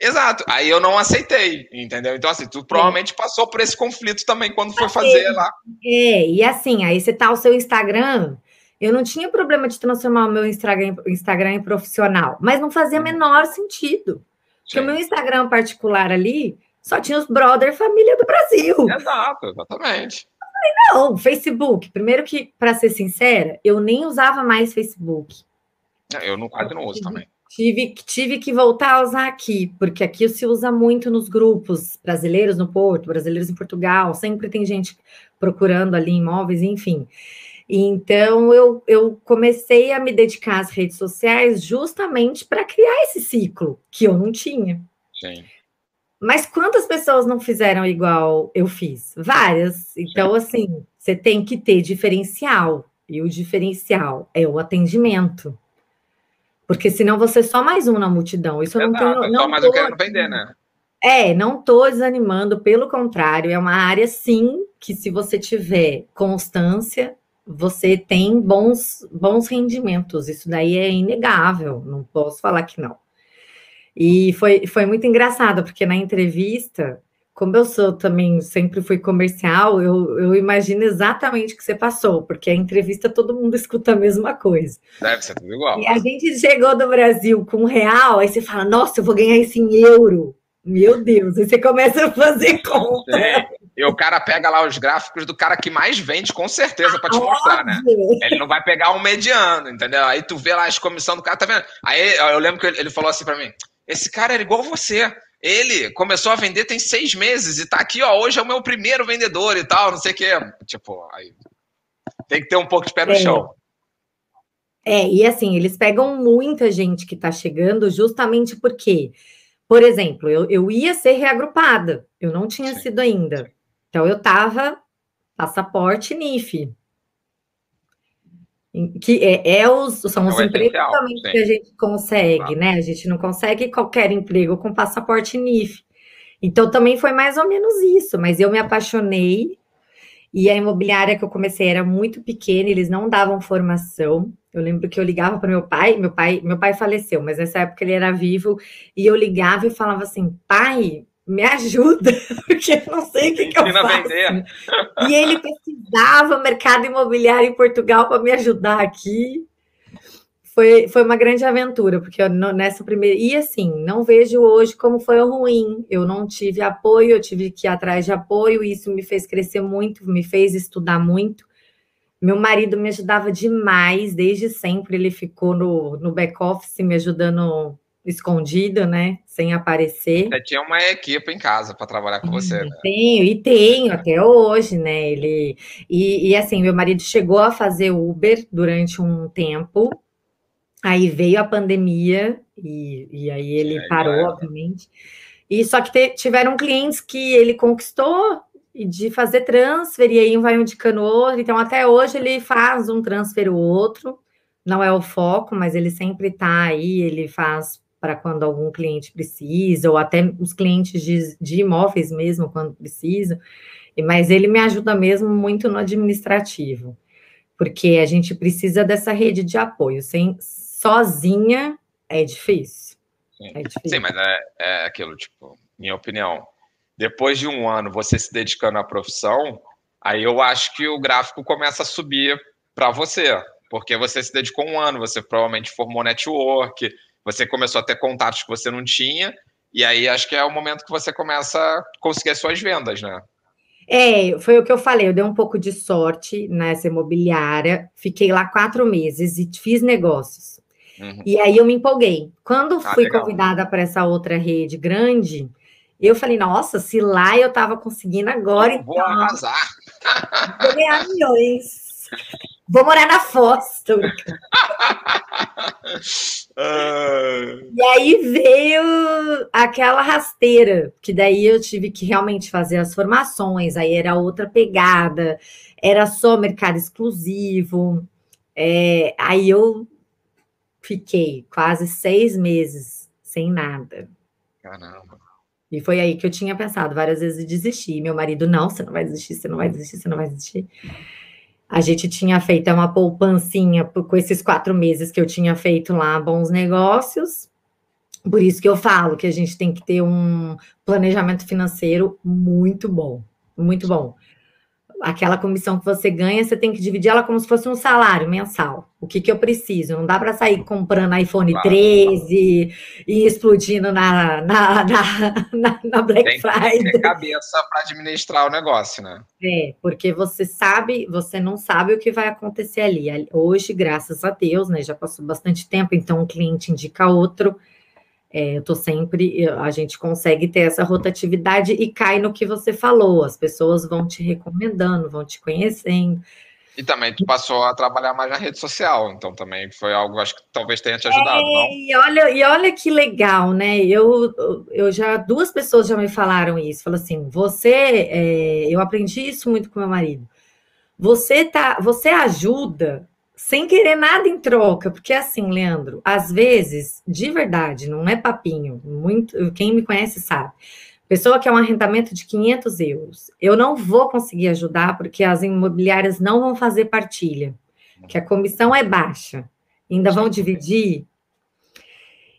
Exato. Aí eu não aceitei, entendeu? Então, assim, tu provavelmente passou por esse conflito também quando foi fazer lá. É, e assim, aí você tá o seu Instagram. Eu não tinha problema de transformar o meu Instagram, Instagram em profissional, mas não fazia uhum. menor sentido. Porque o meu Instagram particular ali só tinha os brother família do Brasil. Exato, exatamente. Não, Facebook. Primeiro que, para ser sincera, eu nem usava mais Facebook. É, eu não, quase não uso também. Tive, tive que voltar a usar aqui, porque aqui se usa muito nos grupos brasileiros no Porto, brasileiros em Portugal, sempre tem gente procurando ali imóveis, enfim. Então eu, eu comecei a me dedicar às redes sociais justamente para criar esse ciclo que eu não tinha. Sim. Mas quantas pessoas não fizeram igual eu fiz? Várias. Então, Sim. assim, você tem que ter diferencial. E o diferencial é o atendimento. Porque senão você é só mais um na multidão. Isso eu não tenho. Não só mais eu quero vender, né? É, não estou desanimando, pelo contrário, é uma área sim que se você tiver constância, você tem bons, bons rendimentos. Isso daí é inegável, não posso falar que não. E foi, foi muito engraçado, porque na entrevista, como eu sou também, sempre fui comercial, eu, eu imagino exatamente o que você passou, porque a entrevista todo mundo escuta a mesma coisa. Deve ser tudo igual. E a gente chegou do Brasil com um real, aí você fala, nossa, eu vou ganhar isso em euro. Meu Deus, aí você começa a fazer conta. E o cara pega lá os gráficos do cara que mais vende, com certeza, para te Óbvio. mostrar, né? Ele não vai pegar um mediano, entendeu? Aí tu vê lá as comissões do cara, tá vendo? Aí eu lembro que ele falou assim para mim: esse cara era igual você. Ele começou a vender tem seis meses e tá aqui, ó. Hoje é o meu primeiro vendedor e tal, não sei o quê. Tipo, aí tem que ter um pouco de pé no é. chão. É, e assim, eles pegam muita gente que tá chegando justamente porque, por exemplo, eu, eu ia ser reagrupada, eu não tinha Sim. sido ainda. Então eu tava passaporte NIF que é, é os, são os é empregos também que a gente consegue, claro. né? A gente não consegue qualquer emprego com passaporte NIF. Então também foi mais ou menos isso, mas eu me apaixonei e a imobiliária que eu comecei era muito pequena, eles não davam formação. Eu lembro que eu ligava para meu pai, meu pai, meu pai faleceu, mas nessa época ele era vivo, e eu ligava e falava assim: "Pai, me ajuda, *laughs* porque eu não sei o que, que eu faço. Vender. E ele pesquisava mercado imobiliário em Portugal para me ajudar aqui. Foi, foi uma grande aventura, porque eu, nessa primeira. E assim, não vejo hoje como foi ruim. Eu não tive apoio, eu tive que ir atrás de apoio, e isso me fez crescer muito, me fez estudar muito. Meu marido me ajudava demais, desde sempre ele ficou no, no back-office me ajudando escondido, né? Sem aparecer. Você tinha uma equipe em casa para trabalhar com você, né? Tenho, e tenho até hoje, né? Ele e, e, assim, meu marido chegou a fazer Uber durante um tempo. Aí veio a pandemia e, e aí ele é, parou, é. obviamente. E só que te, tiveram clientes que ele conquistou de fazer transfer, e aí um vai indicando outro. Então, até hoje ele faz um transfer ou outro. Não é o foco, mas ele sempre está aí, ele faz para quando algum cliente precisa, ou até os clientes de, de imóveis mesmo, quando precisam. Mas ele me ajuda mesmo muito no administrativo, porque a gente precisa dessa rede de apoio. Sem sozinha é difícil. Sim, é difícil. Sim mas é, é aquilo, tipo, minha opinião. Depois de um ano você se dedicando à profissão, aí eu acho que o gráfico começa a subir para você, porque você se dedicou um ano, você provavelmente formou network, você começou a ter contatos que você não tinha, e aí acho que é o momento que você começa a conseguir as suas vendas, né? É, foi o que eu falei. Eu dei um pouco de sorte nessa imobiliária, fiquei lá quatro meses e fiz negócios. Uhum. E aí eu me empolguei. Quando ah, fui legal. convidada para essa outra rede grande, eu falei, nossa, se lá eu estava conseguindo agora, então. Vou arrasar. Vou ganhar milhões. *laughs* Vou morar na Foz, tô *laughs* E aí veio aquela rasteira, que daí eu tive que realmente fazer as formações, aí era outra pegada, era só mercado exclusivo. É, aí eu fiquei quase seis meses sem nada. Caramba. E foi aí que eu tinha pensado várias vezes em desistir. Meu marido, não, você não vai desistir, você não vai desistir, você não vai desistir. A gente tinha feito uma poupancinha com esses quatro meses que eu tinha feito lá, bons negócios. Por isso que eu falo que a gente tem que ter um planejamento financeiro muito bom, muito bom aquela comissão que você ganha, você tem que dividir ela como se fosse um salário mensal. O que, que eu preciso? Não dá para sair comprando iPhone claro. 13 e explodindo na, na, na, na Black tem Friday. Tem que ter cabeça para administrar o negócio, né? É, porque você sabe, você não sabe o que vai acontecer ali. Hoje, graças a Deus, né? Já passou bastante tempo, então um cliente indica outro. É, eu tô sempre, a gente consegue ter essa rotatividade e cai no que você falou, as pessoas vão te recomendando, vão te conhecendo. E também tu passou a trabalhar mais na rede social, então também foi algo, acho que talvez tenha te ajudado, é, não? E olha, e olha que legal, né? Eu, eu já, duas pessoas já me falaram isso, falaram assim, você, é, eu aprendi isso muito com meu marido, você tá, você ajuda sem querer nada em troca, porque assim, Leandro, às vezes, de verdade, não é papinho, muito, quem me conhece sabe. Pessoa que é um arrendamento de 500 euros, eu não vou conseguir ajudar porque as imobiliárias não vão fazer partilha, que a comissão é baixa, ainda vão dividir.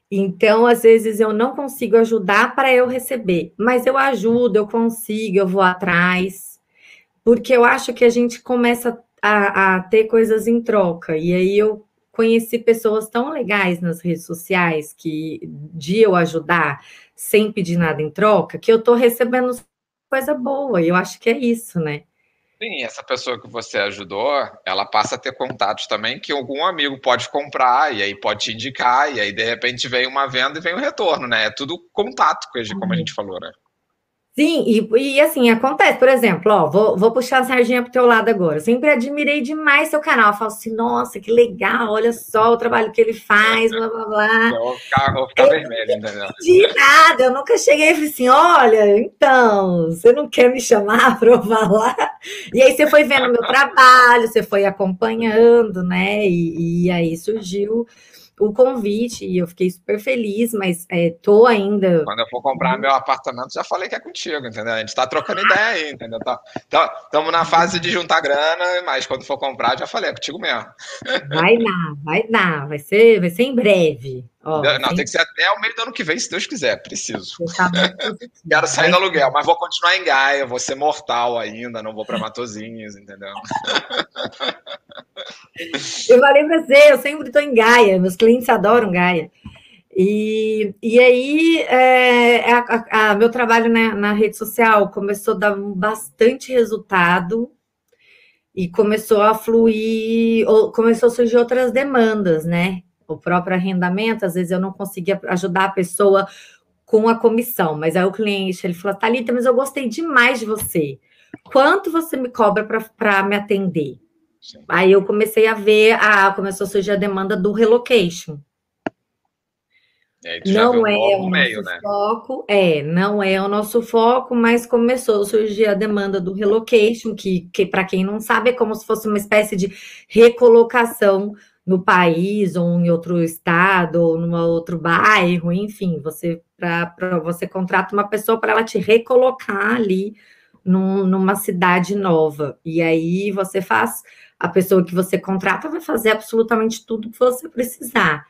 Então, às vezes, eu não consigo ajudar para eu receber, mas eu ajudo, eu consigo, eu vou atrás, porque eu acho que a gente começa a, a ter coisas em troca. E aí eu conheci pessoas tão legais nas redes sociais que de eu ajudar sem pedir nada em troca, que eu estou recebendo coisa boa. E eu acho que é isso, né? Sim, essa pessoa que você ajudou, ela passa a ter contatos também que algum amigo pode comprar e aí pode te indicar e aí de repente vem uma venda e vem um retorno, né? É tudo contato, como a uhum. gente falou, né? Sim, e, e assim, acontece, por exemplo, ó, vou, vou puxar a sardinha pro teu lado agora. sempre admirei demais seu canal. Eu falo assim, nossa, que legal, olha só o trabalho que ele faz, blá blá blá. *laughs* Eu vou ficar, vou ficar vermelho, entendeu? De nada, eu nunca cheguei e falei assim: olha, então, você não quer me chamar *laughs* para eu falar? E aí você foi vendo meu trabalho, você foi acompanhando, né? E, e aí surgiu o convite e eu fiquei super feliz, mas é, tô ainda. Quando eu for comprar meu apartamento, já falei que é contigo, entendeu? A gente tá trocando ideia aí, entendeu? Estamos tá, na fase de juntar grana, mas quando for comprar, já falei, é contigo mesmo. Vai dar, vai dar, vai ser, vai ser em breve. Ó, não, tem que ser até o meio do ano que vem, se Deus quiser, preciso. Tá *laughs* Quero sair do aluguel, mas vou continuar em Gaia, vou ser mortal ainda, não vou para Matozinhos, entendeu? *laughs* Eu falei para você, eu sempre estou em Gaia, meus clientes adoram Gaia. E, e aí, é, a, a, meu trabalho na, na rede social começou a dar bastante resultado e começou a fluir, ou começou a surgir outras demandas, né? O próprio arrendamento, às vezes eu não conseguia ajudar a pessoa com a comissão, mas aí o cliente ele falou: Thalita, mas eu gostei demais de você. Quanto você me cobra para me atender? Sim. Aí eu comecei a ver, a, começou a surgir a demanda do relocation. não é o meio, nosso né? foco, é, não é o nosso foco, mas começou a surgir a demanda do relocation, que, que para quem não sabe, é como se fosse uma espécie de recolocação no país, ou em outro estado, ou num outro bairro, enfim, você para você contrata uma pessoa para ela te recolocar ali num, numa cidade nova. E aí você faz a pessoa que você contrata vai fazer absolutamente tudo que você precisar.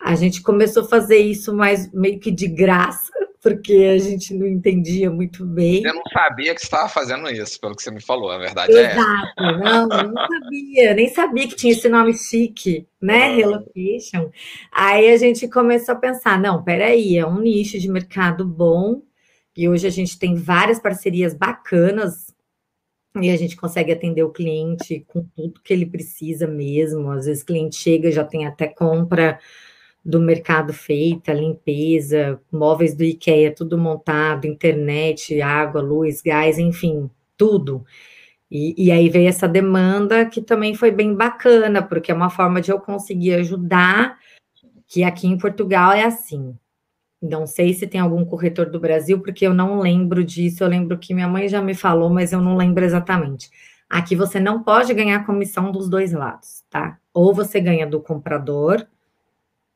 A gente começou a fazer isso mais meio que de graça, porque a gente não entendia muito bem. Eu não sabia que você estava fazendo isso, pelo que você me falou, a verdade Exato, é. Exato, não, não sabia, nem sabia que tinha esse nome chique, né? Ah. Relocation. Aí a gente começou a pensar: não, peraí, é um nicho de mercado bom, e hoje a gente tem várias parcerias bacanas e a gente consegue atender o cliente com tudo que ele precisa mesmo. Às vezes o cliente chega já tem até compra do mercado feita, limpeza, móveis do IKEA, tudo montado, internet, água, luz, gás, enfim, tudo. E, e aí veio essa demanda que também foi bem bacana, porque é uma forma de eu conseguir ajudar, que aqui em Portugal é assim. Não sei se tem algum corretor do Brasil, porque eu não lembro disso. Eu lembro que minha mãe já me falou, mas eu não lembro exatamente. Aqui você não pode ganhar comissão dos dois lados, tá? Ou você ganha do comprador,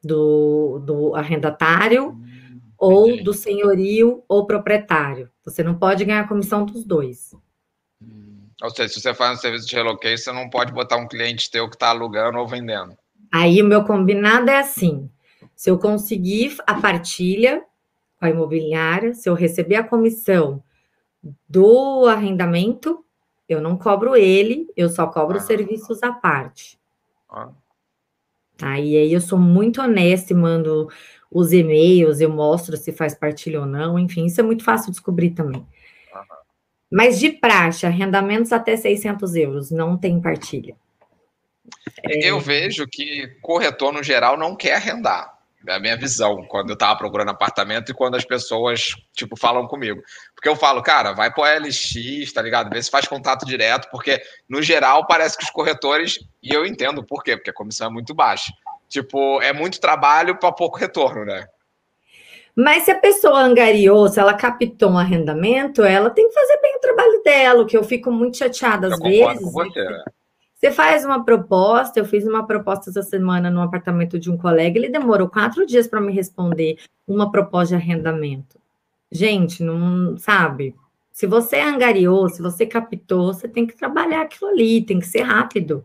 do, do arrendatário, hum, ou do senhorio ou proprietário. Você não pode ganhar comissão dos dois. Hum. Ou seja, se você faz um serviço de relocation, você não pode botar um cliente teu que está alugando ou vendendo. Aí o meu combinado é assim: se eu conseguir a partilha com a imobiliária, se eu receber a comissão do arrendamento, eu não cobro ele, eu só cobro ah. serviços à parte. Ah. Aí, aí eu sou muito honesta e mando os e-mails, eu mostro se faz partilha ou não, enfim, isso é muito fácil descobrir também. Mas de praxe, arrendamentos até 600 euros, não tem partilha. Eu é... vejo que corretor, no geral, não quer arrendar. É a minha visão quando eu tava procurando apartamento e quando as pessoas, tipo, falam comigo. Porque eu falo, cara, vai pro LX, tá ligado? Vê se faz contato direto, porque no geral parece que os corretores, e eu entendo por quê, porque a comissão é muito baixa. Tipo, é muito trabalho para pouco retorno, né? Mas se a pessoa angariou, se ela captou um arrendamento, ela tem que fazer bem o trabalho dela, que eu fico muito chateada às eu vezes. Com você, né? Você faz uma proposta, eu fiz uma proposta essa semana no apartamento de um colega, ele demorou quatro dias para me responder uma proposta de arrendamento. Gente, não sabe. Se você angariou, se você captou, você tem que trabalhar aquilo ali, tem que ser rápido.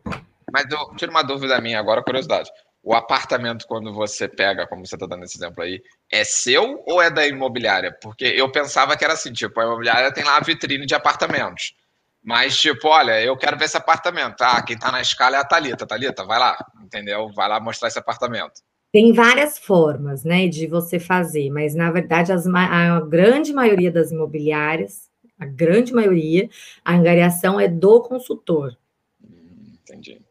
Mas eu tiro uma dúvida minha agora, curiosidade. o apartamento, quando você pega, como você está dando esse exemplo aí, é seu ou é da imobiliária? Porque eu pensava que era assim, tipo, a imobiliária tem lá a vitrine de apartamentos. Mas, tipo, olha, eu quero ver esse apartamento. Ah, quem está na escala é a Thalita. Thalita, vai lá, entendeu? Vai lá mostrar esse apartamento. Tem várias formas, né, de você fazer, mas na verdade as, a grande maioria das imobiliárias, a grande maioria, a angariação é do consultor. Hum, entendi.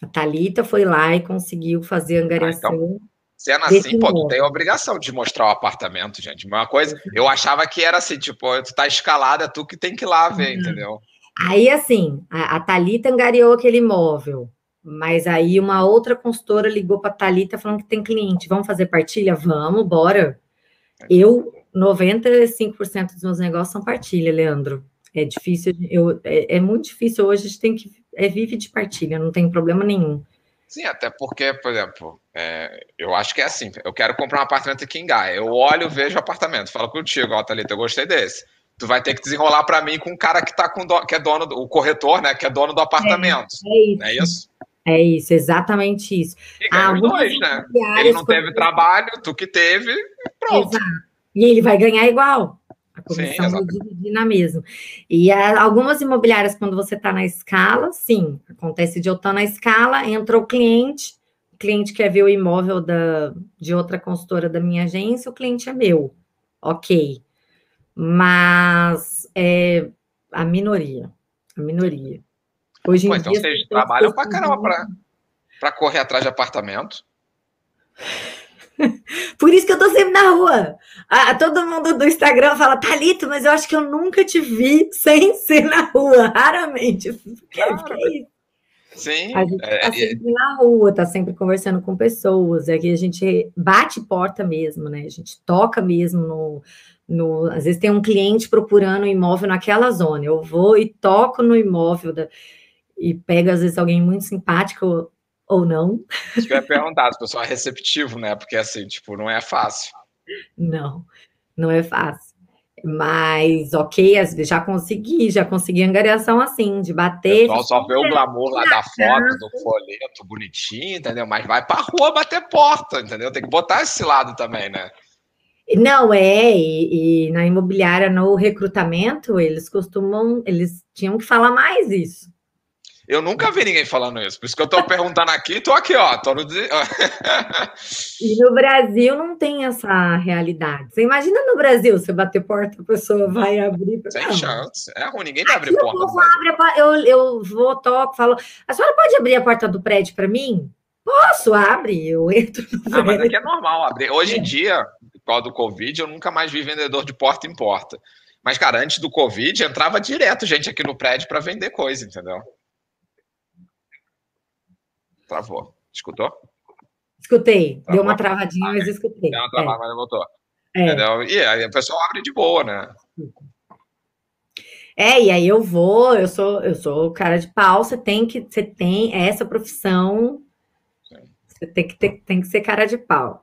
A Thalita foi lá e conseguiu fazer a angariação. Ah, então, sendo assim, pô, tu tem a obrigação de mostrar o apartamento, gente. Uma coisa, eu achava que era assim, tipo, tu tá escalado, é tu que tem que ir lá ver, uhum. entendeu? Aí, assim, a, a Thalita angariou aquele imóvel. Mas aí uma outra consultora ligou para a Thalita falando que tem cliente. Vamos fazer partilha? Vamos, bora. Eu, 95% dos meus negócios são partilha, Leandro. É difícil, eu, é, é, muito difícil hoje, a gente tem que. É vive de partilha, não tem problema nenhum. Sim, até porque, por exemplo, é, eu acho que é assim: eu quero comprar um apartamento aqui em Gaia. Eu olho, vejo o apartamento, falo contigo, ó, Thalita, eu gostei desse. Tu vai ter que desenrolar para mim com um cara que tá com do, que é dono, do, o corretor, né? Que é dono do apartamento. É, é isso. É isso? É isso, exatamente isso. E ganha os dois, né? Ele não teve trabalho, tu que teve, pronto. Exato. E ele vai ganhar igual. A comissão vai dividir na mesma. E a, algumas imobiliárias, quando você está na escala, sim, acontece de eu estar na escala, entra o cliente, o cliente quer ver o imóvel da, de outra consultora da minha agência, o cliente é meu. Ok. Mas é a minoria. A minoria. Hoje em Pô, então dia, vocês trabalham pra caramba para correr atrás de apartamento. *laughs* Por isso que eu tô sempre na rua. Ah, todo mundo do Instagram fala, Thalito, mas eu acho que eu nunca te vi sem *laughs* ser na rua. Raramente. *laughs* Que, é isso? Sim. A gente é, tá sempre é... na rua, tá sempre conversando com pessoas. É que a gente bate porta mesmo, né? A gente toca mesmo no, no. Às vezes tem um cliente procurando um imóvel naquela zona. Eu vou e toco no imóvel da e pega, às vezes, alguém muito simpático ou não. Acho que eu ia perguntar, se o pessoal é receptivo, né? Porque, assim, tipo, não é fácil. Não, não é fácil. Mas, ok, já consegui, já consegui angariação assim, de bater. Pessoal só vê o glamour lá da foto, do folheto bonitinho, entendeu? Mas vai pra rua bater porta, entendeu? Tem que botar esse lado também, né? Não, é, e, e na imobiliária, no recrutamento, eles costumam, eles tinham que falar mais isso. Eu nunca vi ninguém falando isso. Por isso que eu estou perguntando aqui, tô aqui, ó. Tô no... *laughs* e no Brasil não tem essa realidade. Você imagina no Brasil, você bater porta, a pessoa vai abrir. Sem não. chance. É ruim, ninguém vai abrir aqui porta. Abre, eu, eu vou, toco, falo. A senhora pode abrir a porta do prédio para mim? Posso, abre, eu entro ah, mas aqui é normal abrir. Hoje em dia, por causa do Covid, eu nunca mais vi vendedor de porta em porta. Mas, cara, antes do Covid, entrava direto gente aqui no prédio para vender coisa, entendeu? Travou. Escutou? Escutei. Travou? Deu uma travadinha, ah, mas escutei. Deu uma travada, é. mas voltou. É. Entendeu? E aí o pessoal abre de boa, né? É, e aí eu vou, eu sou, eu sou cara de pau, você tem que, você tem essa profissão. Você tem que, ter, tem que ser cara de pau.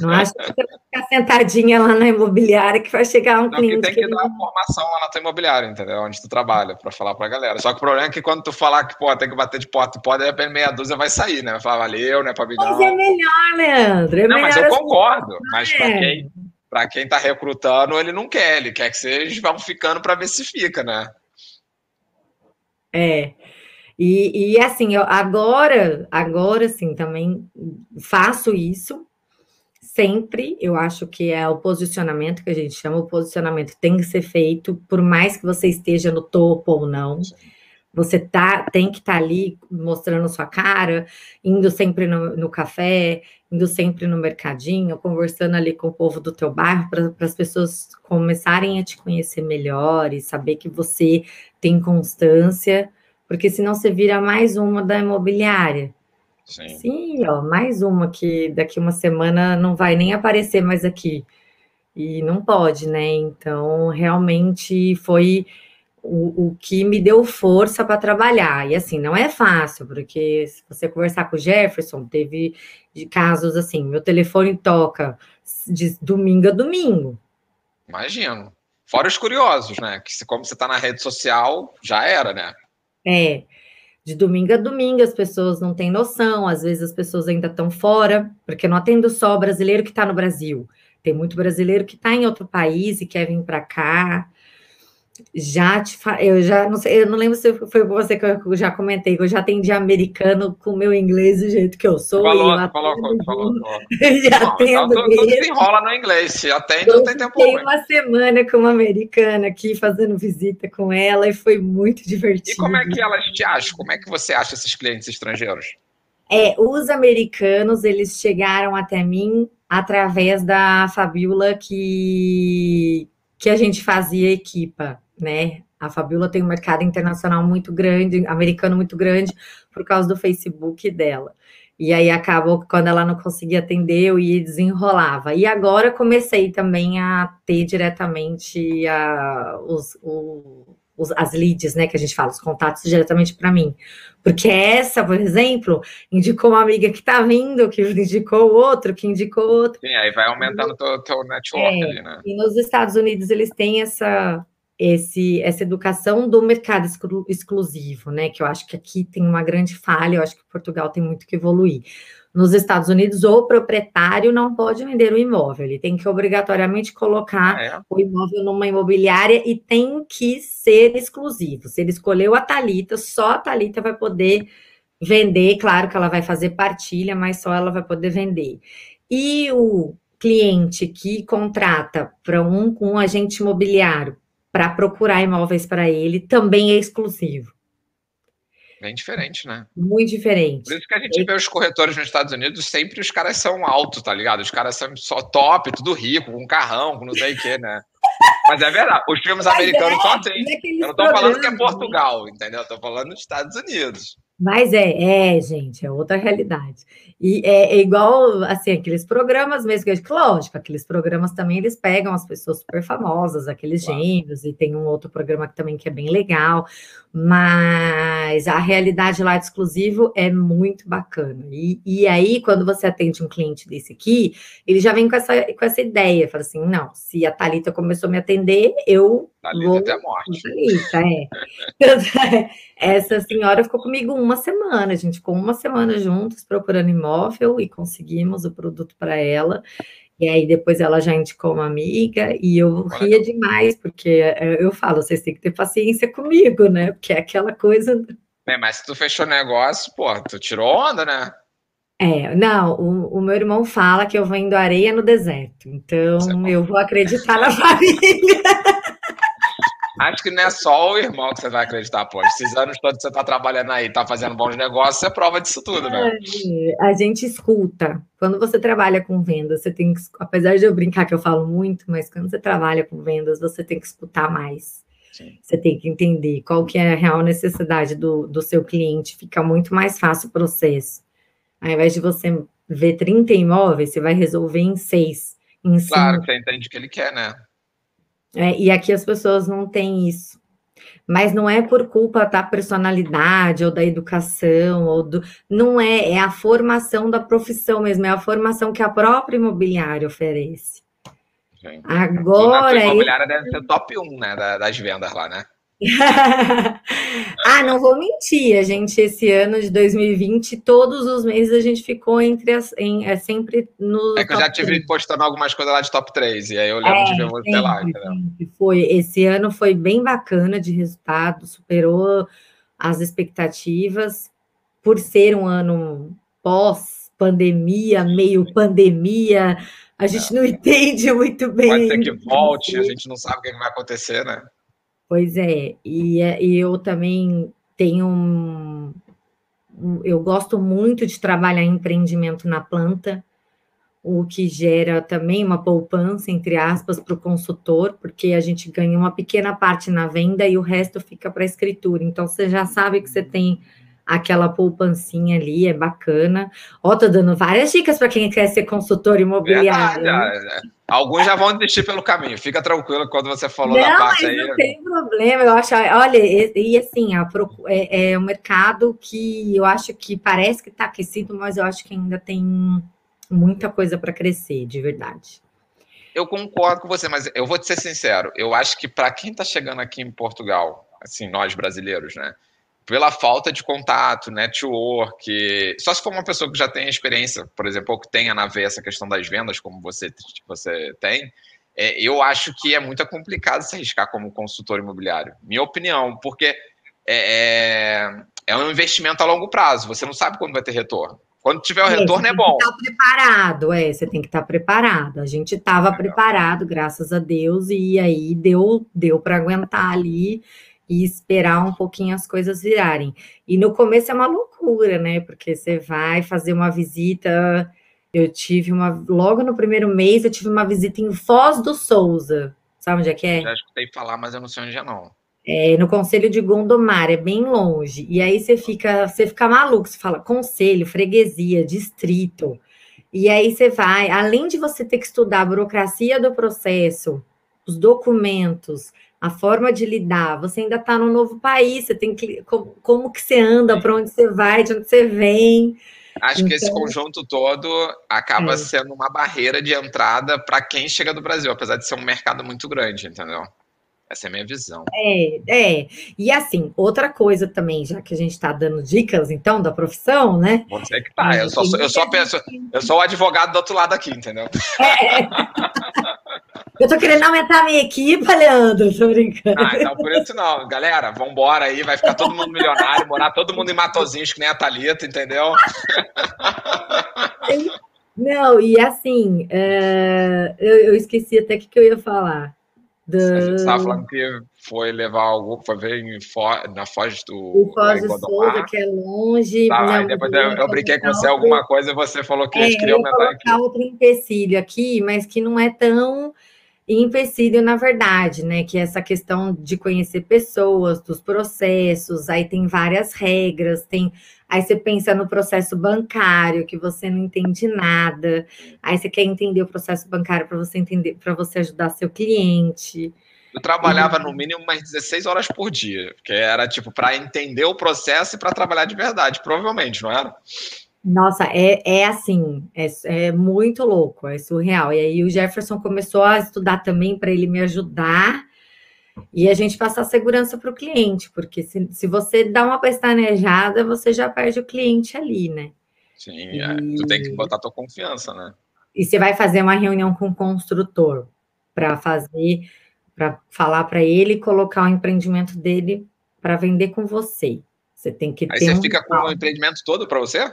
Não acho que você vai ficar sentadinha lá na imobiliária que vai chegar um não, cliente. tem que, que dar ele... formação lá na tua imobiliária, entendeu? Onde tu trabalha, para falar para a galera. Só que o problema é que quando tu falar que pô, tem que bater de porta pode, de repente meia dúzia vai sair, né? Vai falar, valeu, né, Pabidão? Mas é melhor, Leandro. É não, melhor mas eu assim, concordo. Mas para é. quem, pra quem tá recrutando, ele não quer, ele quer que vocês vão ficando para ver se fica, né? É. E, e assim, eu agora, agora sim, também faço isso, sempre, eu acho que é o posicionamento que a gente chama, o posicionamento tem que ser feito, por mais que você esteja no topo ou não. Você tá, tem que estar tá ali mostrando sua cara, indo sempre no, no, café, indo sempre no mercadinho, conversando ali com o povo do teu bairro, para as pessoas começarem a te conhecer melhor e saber que você tem constância, porque senão você vira mais uma da imobiliária. Sim. Sim, ó, mais uma que daqui uma semana não vai nem aparecer mais aqui. E não pode, né? Então, realmente foi o, o que me deu força para trabalhar. E assim, não é fácil, porque se você conversar com o Jefferson, teve casos assim, meu telefone toca de domingo a domingo. Imagino. Fora os curiosos, né? Que como você está na rede social, já era, né? É. de domingo a domingo, as pessoas não têm noção, às vezes as pessoas ainda estão fora, porque não atendo só o brasileiro que está no Brasil. Tem muito brasileiro que está em outro país e quer vir para cá. Já te fa... eu já não sei, eu não lembro se foi você que eu já comentei, que eu já atendi americano com o meu inglês do jeito que eu sou. Falou, falou, falou, falou, *laughs* já não, então, tudo desenrola no inglês, atende, não tem tempo Fiquei uma semana com uma americana aqui, fazendo visita com ela, e foi muito divertido. E como é que elas te acham? Como é que você acha esses clientes estrangeiros? É, os americanos, eles chegaram até mim através da Fabiola que, que a gente fazia equipa né? A Fabiola tem um mercado internacional muito grande, americano muito grande, por causa do Facebook dela. E aí acabou quando ela não conseguia atender, eu ia desenrolava. E agora comecei também a ter diretamente a, os, os, as leads, né? Que a gente fala, os contatos diretamente para mim. Porque essa, por exemplo, indicou uma amiga que está vindo, que indicou outro, que indicou outro. Sim, aí vai aumentando o teu, teu network é, ali, né? E nos Estados Unidos eles têm essa esse, essa educação do mercado exclu exclusivo, né? Que eu acho que aqui tem uma grande falha, eu acho que Portugal tem muito que evoluir. Nos Estados Unidos, o proprietário não pode vender o imóvel, ele tem que obrigatoriamente colocar ah, é? o imóvel numa imobiliária e tem que ser exclusivo. Se ele escolheu a Talita, só a Talita vai poder vender. Claro que ela vai fazer partilha, mas só ela vai poder vender. E o cliente que contrata para um, um agente imobiliário para procurar imóveis para ele também é exclusivo. Bem diferente, né? Muito diferente. Por isso que a gente vê os corretores nos Estados Unidos, sempre os caras são altos, tá ligado? Os caras são só top, tudo rico, com carrão, com não sei o quê, né? Mas é verdade, os filmes Mas americanos é, são assim. Eu não tô falando que é Portugal, entendeu? Eu tô falando dos Estados Unidos. Mas é, é, gente, é outra realidade. E é, é, igual, assim, aqueles programas mesmo, que, lógico, aqueles programas também, eles pegam as pessoas super famosas, aqueles claro. gêmeos, e tem um outro programa que também que é bem legal, mas a realidade lá de exclusivo é muito bacana. E, e aí, quando você atende um cliente desse aqui, ele já vem com essa, com essa ideia, fala assim, não, se a Thalita começou a me atender, eu Thalita vou... até a morte. É. *laughs* Essa senhora ficou comigo uma semana, a gente ficou uma semana juntos procurando imóvel e conseguimos o produto para ela. E aí depois ela já indicou uma amiga e eu ria demais, porque é, eu falo, vocês têm que ter paciência comigo, né? Porque é aquela coisa. É, mas se tu fechou negócio, pô, tu tirou onda, né? É, não, o, o meu irmão fala que eu vendo areia no deserto, então é eu vou acreditar na *laughs* família. Acho que não é só o irmão que você vai acreditar, pô. Esses anos todos que você está trabalhando aí, está fazendo bons negócios, é prova disso tudo, né? É, a gente escuta. Quando você trabalha com vendas, você tem que, apesar de eu brincar que eu falo muito, mas quando você trabalha com vendas, você tem que escutar mais. Sim. Você tem que entender qual que é a real necessidade do, do seu cliente, fica muito mais fácil o processo. Ao invés de você ver 30 imóveis, você vai resolver em seis. Em claro, cinco. você entende o que ele quer, né? É, e aqui as pessoas não têm isso. Mas não é por culpa da personalidade ou da educação, ou do. Não é, é a formação da profissão mesmo, é a formação que a própria imobiliária oferece. Sim. Agora. A imobiliária deve ser top 1 né, das vendas lá, né? *laughs* ah, não vou mentir, a gente esse ano de 2020, todos os meses a gente ficou entre as em, é sempre no. É que eu já tive 3. postando algumas coisas lá de top 3, e aí eu lembro é, de ver você lá, entendeu? Foi, esse ano foi bem bacana de resultado, superou as expectativas, por ser um ano pós-pandemia, meio pandemia, a gente é. não *laughs* entende muito bem. Pode ser que volte, a gente não sabe o que vai acontecer, né? Pois é, e, é, e eu também tenho um, um, eu gosto muito de trabalhar em empreendimento na planta, o que gera também uma poupança, entre aspas, para o consultor, porque a gente ganha uma pequena parte na venda e o resto fica para a escritura. Então, você já sabe que você tem aquela poupancinha ali, é bacana. Ó, tô dando várias dicas para quem quer ser consultor imobiliário. Verdade, né? Alguns já vão desistir pelo caminho. Fica tranquilo quando você falou não, da parte aí. Não tem problema. Eu acho, olha, e, e assim, a, é, é um mercado que eu acho que parece que está aquecido, mas eu acho que ainda tem muita coisa para crescer, de verdade. Eu concordo com você, mas eu vou te ser sincero. Eu acho que para quem está chegando aqui em Portugal, assim, nós brasileiros, né? Pela falta de contato, network. Só se for uma pessoa que já tem experiência, por exemplo, ou que tenha na veia essa questão das vendas, como você, você tem, é, eu acho que é muito complicado se arriscar como consultor imobiliário. Minha opinião, porque é, é, é um investimento a longo prazo, você não sabe quando vai ter retorno. Quando tiver o é, retorno é bom. Estar preparado, é, você tem que estar preparado. A gente estava preparado, graças a Deus, e aí deu, deu para aguentar ali e esperar um pouquinho as coisas virarem. E no começo é uma loucura, né? Porque você vai fazer uma visita. Eu tive uma. Logo no primeiro mês, eu tive uma visita em Foz do Souza. Sabe onde é que é? Já escutei falar, mas eu não sei onde é, não. É, no Conselho de Gondomar, é bem longe. E aí você fica, você fica maluco, você fala conselho, freguesia, distrito. E aí você vai, além de você ter que estudar a burocracia do processo, os documentos, a forma de lidar, você ainda está num novo país, você tem que. Como, como que você anda, para onde você vai, de onde você vem. Acho então, que esse então conjunto todo acaba é. sendo uma barreira de entrada para quem chega do Brasil, apesar de ser um mercado muito grande, entendeu? Essa é a minha visão. É, é. E assim, outra coisa também, já que a gente está dando dicas, então, da profissão, né? Você que tá. Eu só, eu eu sou o advogado do outro lado aqui, entendeu? É. *laughs* Eu tô querendo aumentar a minha equipe, Leandro, tô brincando. Ah, então por isso não. Galera, vambora aí, vai ficar todo mundo milionário, morar todo mundo em Matozinhos, que nem a Thalita, entendeu? Não, e assim, uh, eu, eu, esqueci até o que, que eu ia falar. Do... A gente estava falando que foi levar algo, foi ver em na Foz do. O Foz do Souza, que é longe. Tá, depois eu, eu brinquei com você alguma coisa e você falou que é, queria aumentar aqui. outro empecilho aqui, mas que não é tão e empecilho, na verdade, né? Que é essa questão de conhecer pessoas, dos processos, aí tem várias regras, tem. Aí você pensa no processo bancário, que você não entende nada. Aí você quer entender o processo bancário para você entender, para você ajudar seu cliente. Eu trabalhava no mínimo umas 16 horas por dia, que era tipo para entender o processo e para trabalhar de verdade, provavelmente, não era? Nossa, é, é assim, é, é muito louco, é surreal. E aí o Jefferson começou a estudar também para ele me ajudar e a gente passar segurança para o cliente, porque se, se você dá uma pestanejada, você já perde o cliente ali, né? Sim, e... é, tu tem que botar tua confiança, né? E você vai fazer uma reunião com o construtor para fazer, para falar para ele colocar o empreendimento dele para vender com você. Você tem que Aí ter. Aí você um fica com o empreendimento todo para você?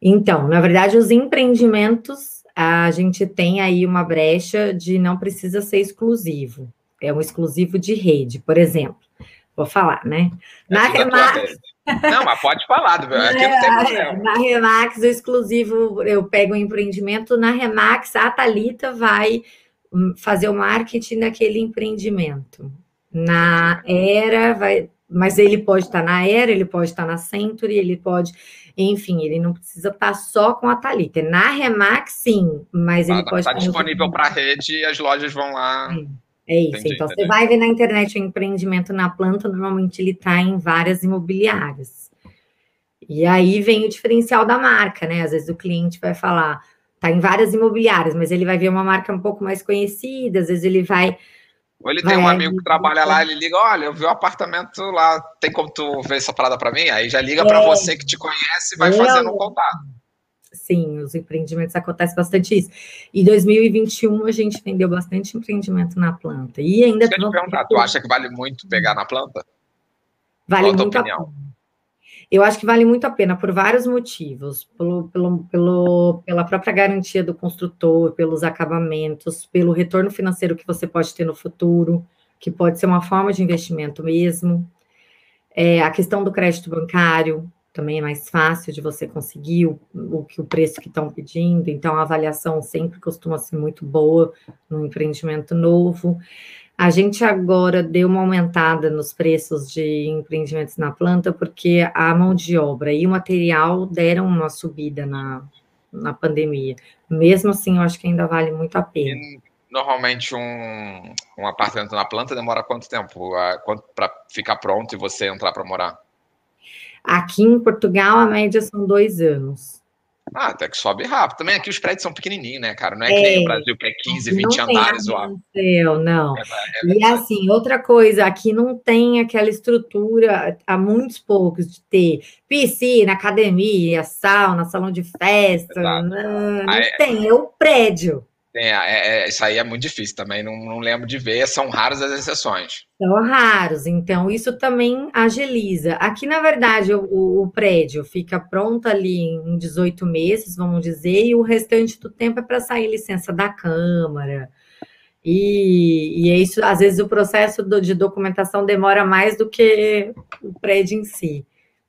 Então, na verdade, os empreendimentos, a gente tem aí uma brecha de não precisa ser exclusivo. É um exclusivo de rede, por exemplo. Vou falar, né? Na Remax. Não, mas pode falar, aqui não tem *laughs* é, problema. Na Remax, o exclusivo, eu pego o um empreendimento, na Remax, a Thalita vai hum, fazer o marketing daquele empreendimento. Na Era, vai, mas ele pode estar na Era, ele pode estar na Century, ele pode enfim, ele não precisa estar só com a Thalita. Na Remax, sim, mas ele ah, pode estar. Está disponível para a rede e as lojas vão lá. É, é isso. Entendi, então, entendi. você vai ver na internet o empreendimento na planta, normalmente ele está em várias imobiliárias. E aí vem o diferencial da marca, né? Às vezes o cliente vai falar, tá em várias imobiliárias, mas ele vai ver uma marca um pouco mais conhecida, às vezes ele vai ou ele tem um amigo que trabalha lá, ele liga, olha, eu vi o um apartamento lá, tem como tu ver essa parada para mim? Aí já liga é. para você que te conhece e vai Não. fazendo um contato. Sim, os empreendimentos acontecem bastante isso. Em 2021 a gente vendeu bastante empreendimento na planta. E ainda. Deixa eu te perguntar, tu acha que vale muito pegar na planta? Vale Qual muito a opinião? Eu acho que vale muito a pena por vários motivos, pelo, pelo, pelo, pela própria garantia do construtor, pelos acabamentos, pelo retorno financeiro que você pode ter no futuro, que pode ser uma forma de investimento mesmo. É, a questão do crédito bancário também é mais fácil de você conseguir o, o, o preço que estão pedindo, então a avaliação sempre costuma ser muito boa no empreendimento novo. A gente agora deu uma aumentada nos preços de empreendimentos na planta, porque a mão de obra e o material deram uma subida na, na pandemia. Mesmo assim, eu acho que ainda vale muito a pena. E, normalmente, um, um apartamento na planta demora quanto tempo para ficar pronto e você entrar para morar? Aqui em Portugal, a média são dois anos. Ah, até que sobe rápido. Também aqui os prédios são pequenininhos, né, cara? Não é, é que nem o Brasil, que é 15, 20 andares. Ó. Céu, não. É, é e assim, outra coisa, aqui não tem aquela estrutura, há muitos poucos, de ter piscina, academia, sauna, salão de festa. Não, não tem, é o prédio. É, é, isso aí é muito difícil também, não, não, lembro de ver, são raras as exceções. São raros, então isso também agiliza. Aqui, na verdade, o, o prédio fica pronto ali em 18 meses, vamos dizer, e o restante do tempo é para sair licença da Câmara. E, e é isso, às vezes o processo do, de documentação demora mais do que o prédio em si.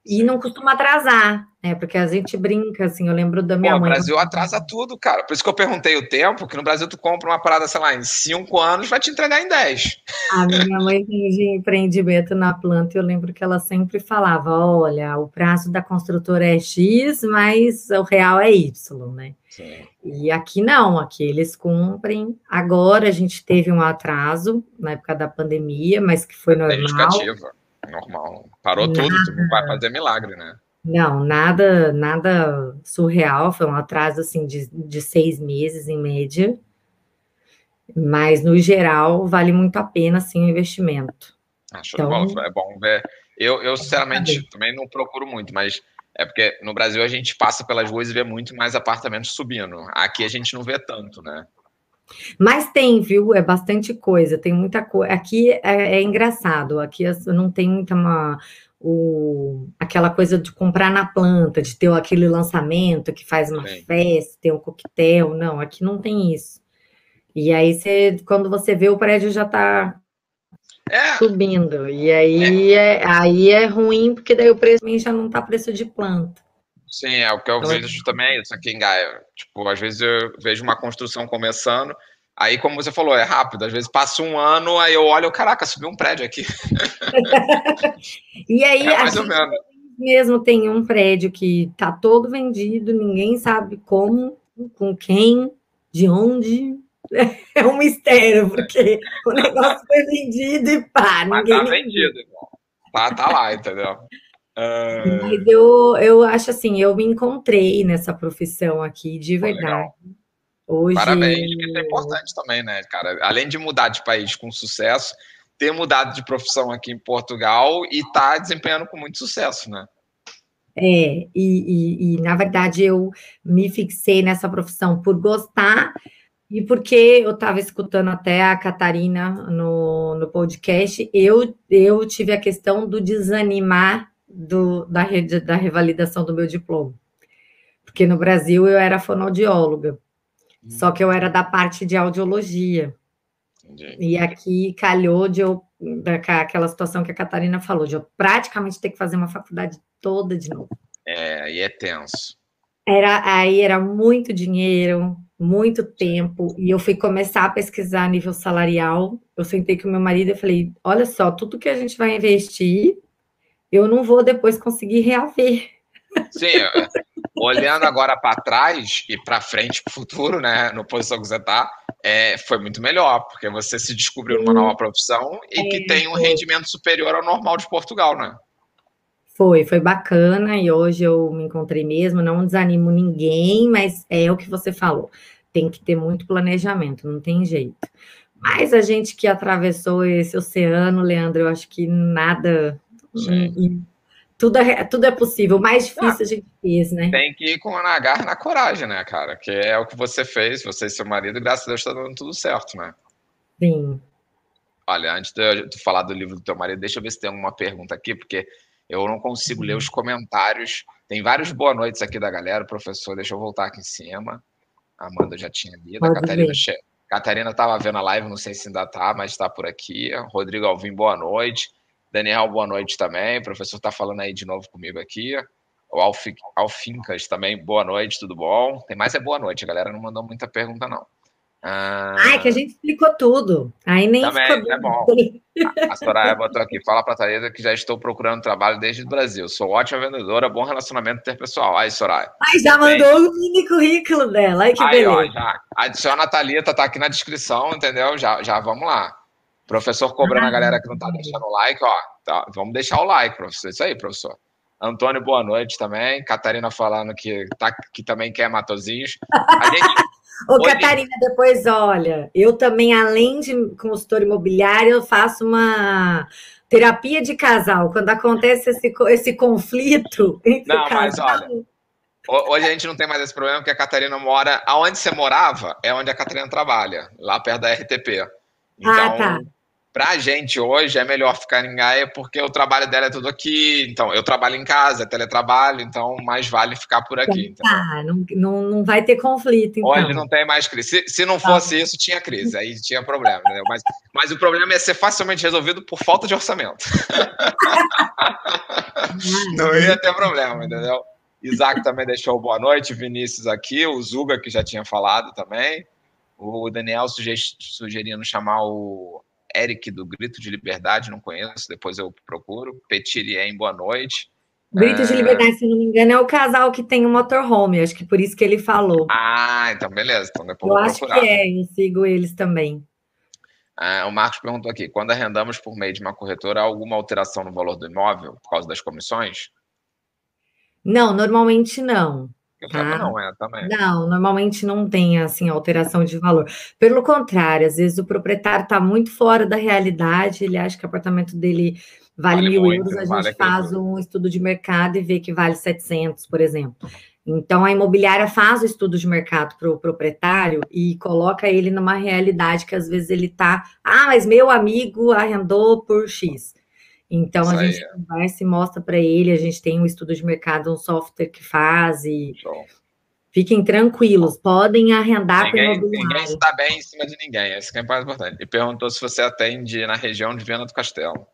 E não costuma atrasar, né? Porque a gente brinca, assim, eu lembro da minha Pô, mãe. O Brasil atrasa tudo, cara. Por isso que eu perguntei o tempo, que no Brasil tu compra uma parada, sei lá, em cinco anos, vai te entregar em dez. A minha mãe tem de empreendimento na planta, e eu lembro que ela sempre falava: olha, o prazo da construtora é X, mas o real é Y, né? Sim. E aqui não, aqui eles cumprem. Agora a gente teve um atraso na época da pandemia, mas que foi normal normal. Parou nada. tudo, tu vai fazer milagre, né? Não, nada, nada surreal, foi um atraso assim de, de seis meses em média. Mas no geral vale muito a pena assim o investimento. Acho então, bom, é bom ver. Eu, eu sinceramente também não procuro muito, mas é porque no Brasil a gente passa pelas ruas e vê muito mais apartamentos subindo. Aqui a gente não vê tanto, né? Mas tem, viu? É bastante coisa, tem muita coisa. Aqui é, é, engraçado, aqui não tem muita uma, o, aquela coisa de comprar na planta, de ter aquele lançamento que faz uma Sim. festa, ter um coquetel. Não, aqui não tem isso. E aí, você, quando você vê, o prédio já está é. subindo. E aí é. é. aí é ruim, porque daí o preço já não está preço de planta. Sim, é o que eu então, vejo também isso aqui em Gaia. Tipo, às vezes eu vejo uma construção começando, aí, como você falou, é rápido. Às vezes passa um ano, aí eu olho, caraca, subiu um prédio aqui. *laughs* e aí, é mais ou menos. mesmo tem um prédio que tá todo vendido, ninguém sabe como, com quem, de onde. *laughs* É um mistério, porque o negócio foi vendido e pá, Mas ninguém. Tá vendido. Tá, tá lá, entendeu? Uh... Mas eu, eu acho assim, eu me encontrei nessa profissão aqui, de verdade. Hoje... Parabéns, isso é importante também, né, cara? Além de mudar de país com sucesso, ter mudado de profissão aqui em Portugal e tá desempenhando com muito sucesso, né? É, e, e, e, na verdade eu me fixei nessa profissão por gostar e porque eu estava escutando até a Catarina no, no podcast, eu, eu tive a questão do desanimar do, da, rede, da revalidação do meu diploma. Porque no Brasil eu era fonoaudióloga, hum. só que eu era da parte de audiologia. Entendi. E aqui calhou de eu, daquela situação que a Catarina falou, de eu praticamente ter que fazer uma faculdade toda de novo. É, e é tenso. Era, aí era muito dinheiro, muito tempo, e eu fui começar a pesquisar a nível salarial. Eu sentei com meu marido e falei: olha só, tudo que a gente vai investir eu não vou depois conseguir reaver. Sim, olhando agora para trás e para frente, para o futuro, né, no posição que você está, é, foi muito melhor, porque você se descobriu numa nova profissão e é, que tem um foi. rendimento superior ao normal de Portugal, né? Foi, foi bacana e hoje eu me encontrei mesmo, não desanimo ninguém, mas é o que você falou, tem que ter muito planejamento, não tem jeito. Mas a gente que atravessou esse oceano, Leandro, eu acho que nada tudo é, tudo é possível. O mais difícil ah, a gente fez, né? Tem que ir com a garra na coragem, né, cara? Que é o que você fez, você e seu marido, graças a Deus está dando tudo certo, né? Sim. Olha, antes de tu falar do livro do teu marido, deixa eu ver se tem alguma pergunta aqui, porque eu não consigo ler os comentários. Tem vários boa noites aqui da galera, professor. Deixa eu voltar aqui em cima. A Amanda já tinha lido. Pode a Catarina, che... Catarina estava vendo a live, não sei se ainda está, mas está por aqui. Rodrigo Alvim, boa noite. Daniel, boa noite também. O professor está falando aí de novo comigo aqui. O Alf, Alfincas também, boa noite, tudo bom? Tem mais é boa noite, a galera não mandou muita pergunta, não. Ah, Ai, que a gente explicou tudo. Aí nem também, ficou... é bom. A, a Soraya botou aqui, fala para a Thaisa que já estou procurando trabalho desde o Brasil. Sou ótima vendedora, bom relacionamento interpessoal. Aí, Soraya. Ai, já mandou o mini currículo dela. Ai, que aí, beleza. Ó, já. Adiciona a Thalita, tá aqui na descrição, entendeu? Já, já vamos lá. Professor cobrando ah, a galera que não tá deixando o like, ó. Tá, vamos deixar o like, professor. Isso aí, professor. Antônio, boa noite também. Catarina falando que, tá, que também quer matozinhos. A gente. *laughs* Ô, Hoje... Catarina, depois olha, eu também, além de consultor imobiliário, eu faço uma terapia de casal. Quando acontece esse, esse conflito *laughs* entre Não, mas olha, Hoje a gente não tem mais esse problema, porque a Catarina mora. Aonde você morava é onde a Catarina trabalha, lá perto da RTP. Ah, então, ah, tá. Pra gente hoje é melhor ficar em Gaia, porque o trabalho dela é tudo aqui. Então, eu trabalho em casa, é teletrabalho, então mais vale ficar por aqui. Tá, não, não, não vai ter conflito. Então. Hoje não tem mais crise. Se, se não fosse tá. isso, tinha crise, aí tinha problema. Entendeu? Mas, mas o problema é ser facilmente resolvido por falta de orçamento. *laughs* não ia ter problema, entendeu? Isaac também deixou boa noite, Vinícius aqui, o Zuga, que já tinha falado também. O Daniel sugerindo chamar o Eric do Grito de Liberdade, não conheço, depois eu procuro. Petirien, boa noite. Grito de é. Liberdade, se não me engano, é o casal que tem o um motorhome, acho que por isso que ele falou. Ah, então beleza. Então depois eu acho procurar. que é, eu sigo eles também. É, o Marcos perguntou aqui: quando arrendamos por meio de uma corretora, há alguma alteração no valor do imóvel por causa das comissões? Não, normalmente não. Tá? Não, é, também. não, normalmente não tem assim alteração de valor. Pelo contrário, às vezes o proprietário está muito fora da realidade, ele acha que o apartamento dele vale, vale mil muito, euros, a vale gente faz um estudo de mercado e vê que vale 700, por exemplo. Então, a imobiliária faz o estudo de mercado para o proprietário e coloca ele numa realidade que às vezes ele está, ah, mas meu amigo arrendou por X. Então Isso a gente é. conversa e mostra para ele, a gente tem um estudo de mercado, um software que faz e Show. fiquem tranquilos, podem arrendar ninguém, Ninguém está bem em cima de ninguém, isso que é mais importante. E perguntou se você atende na região de Viana do Castelo.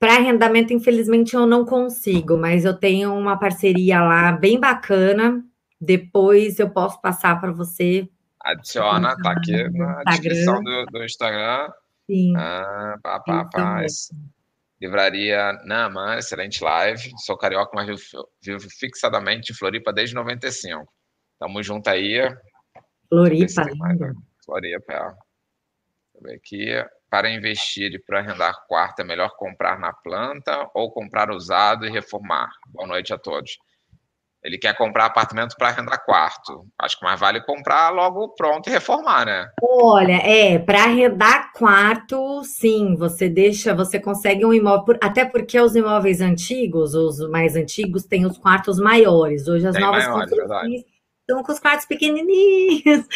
Para arrendamento, infelizmente, eu não consigo, mas eu tenho uma parceria lá bem bacana. Depois eu posso passar para você. Adiciona, tá aqui na Instagram. descrição do, do Instagram. Sim. Ah, pá, pá, pá. Livraria Naman, excelente live. Sou carioca, mas vivo, vivo fixadamente em Floripa desde 95. Tamo junto aí. Floripa. Floripa, é. Deixa eu ver aqui. Para investir e para arrendar quarto, é melhor comprar na planta ou comprar usado e reformar? Boa noite a todos. Ele quer comprar apartamento para arrendar quarto. Acho que mais vale comprar logo pronto e reformar, né? Olha, é, para arrendar quarto, sim, você deixa, você consegue um imóvel, até porque os imóveis antigos, os mais antigos, têm os quartos maiores. Hoje as Tem novas maiores, construções estão com os quartos pequenininhos.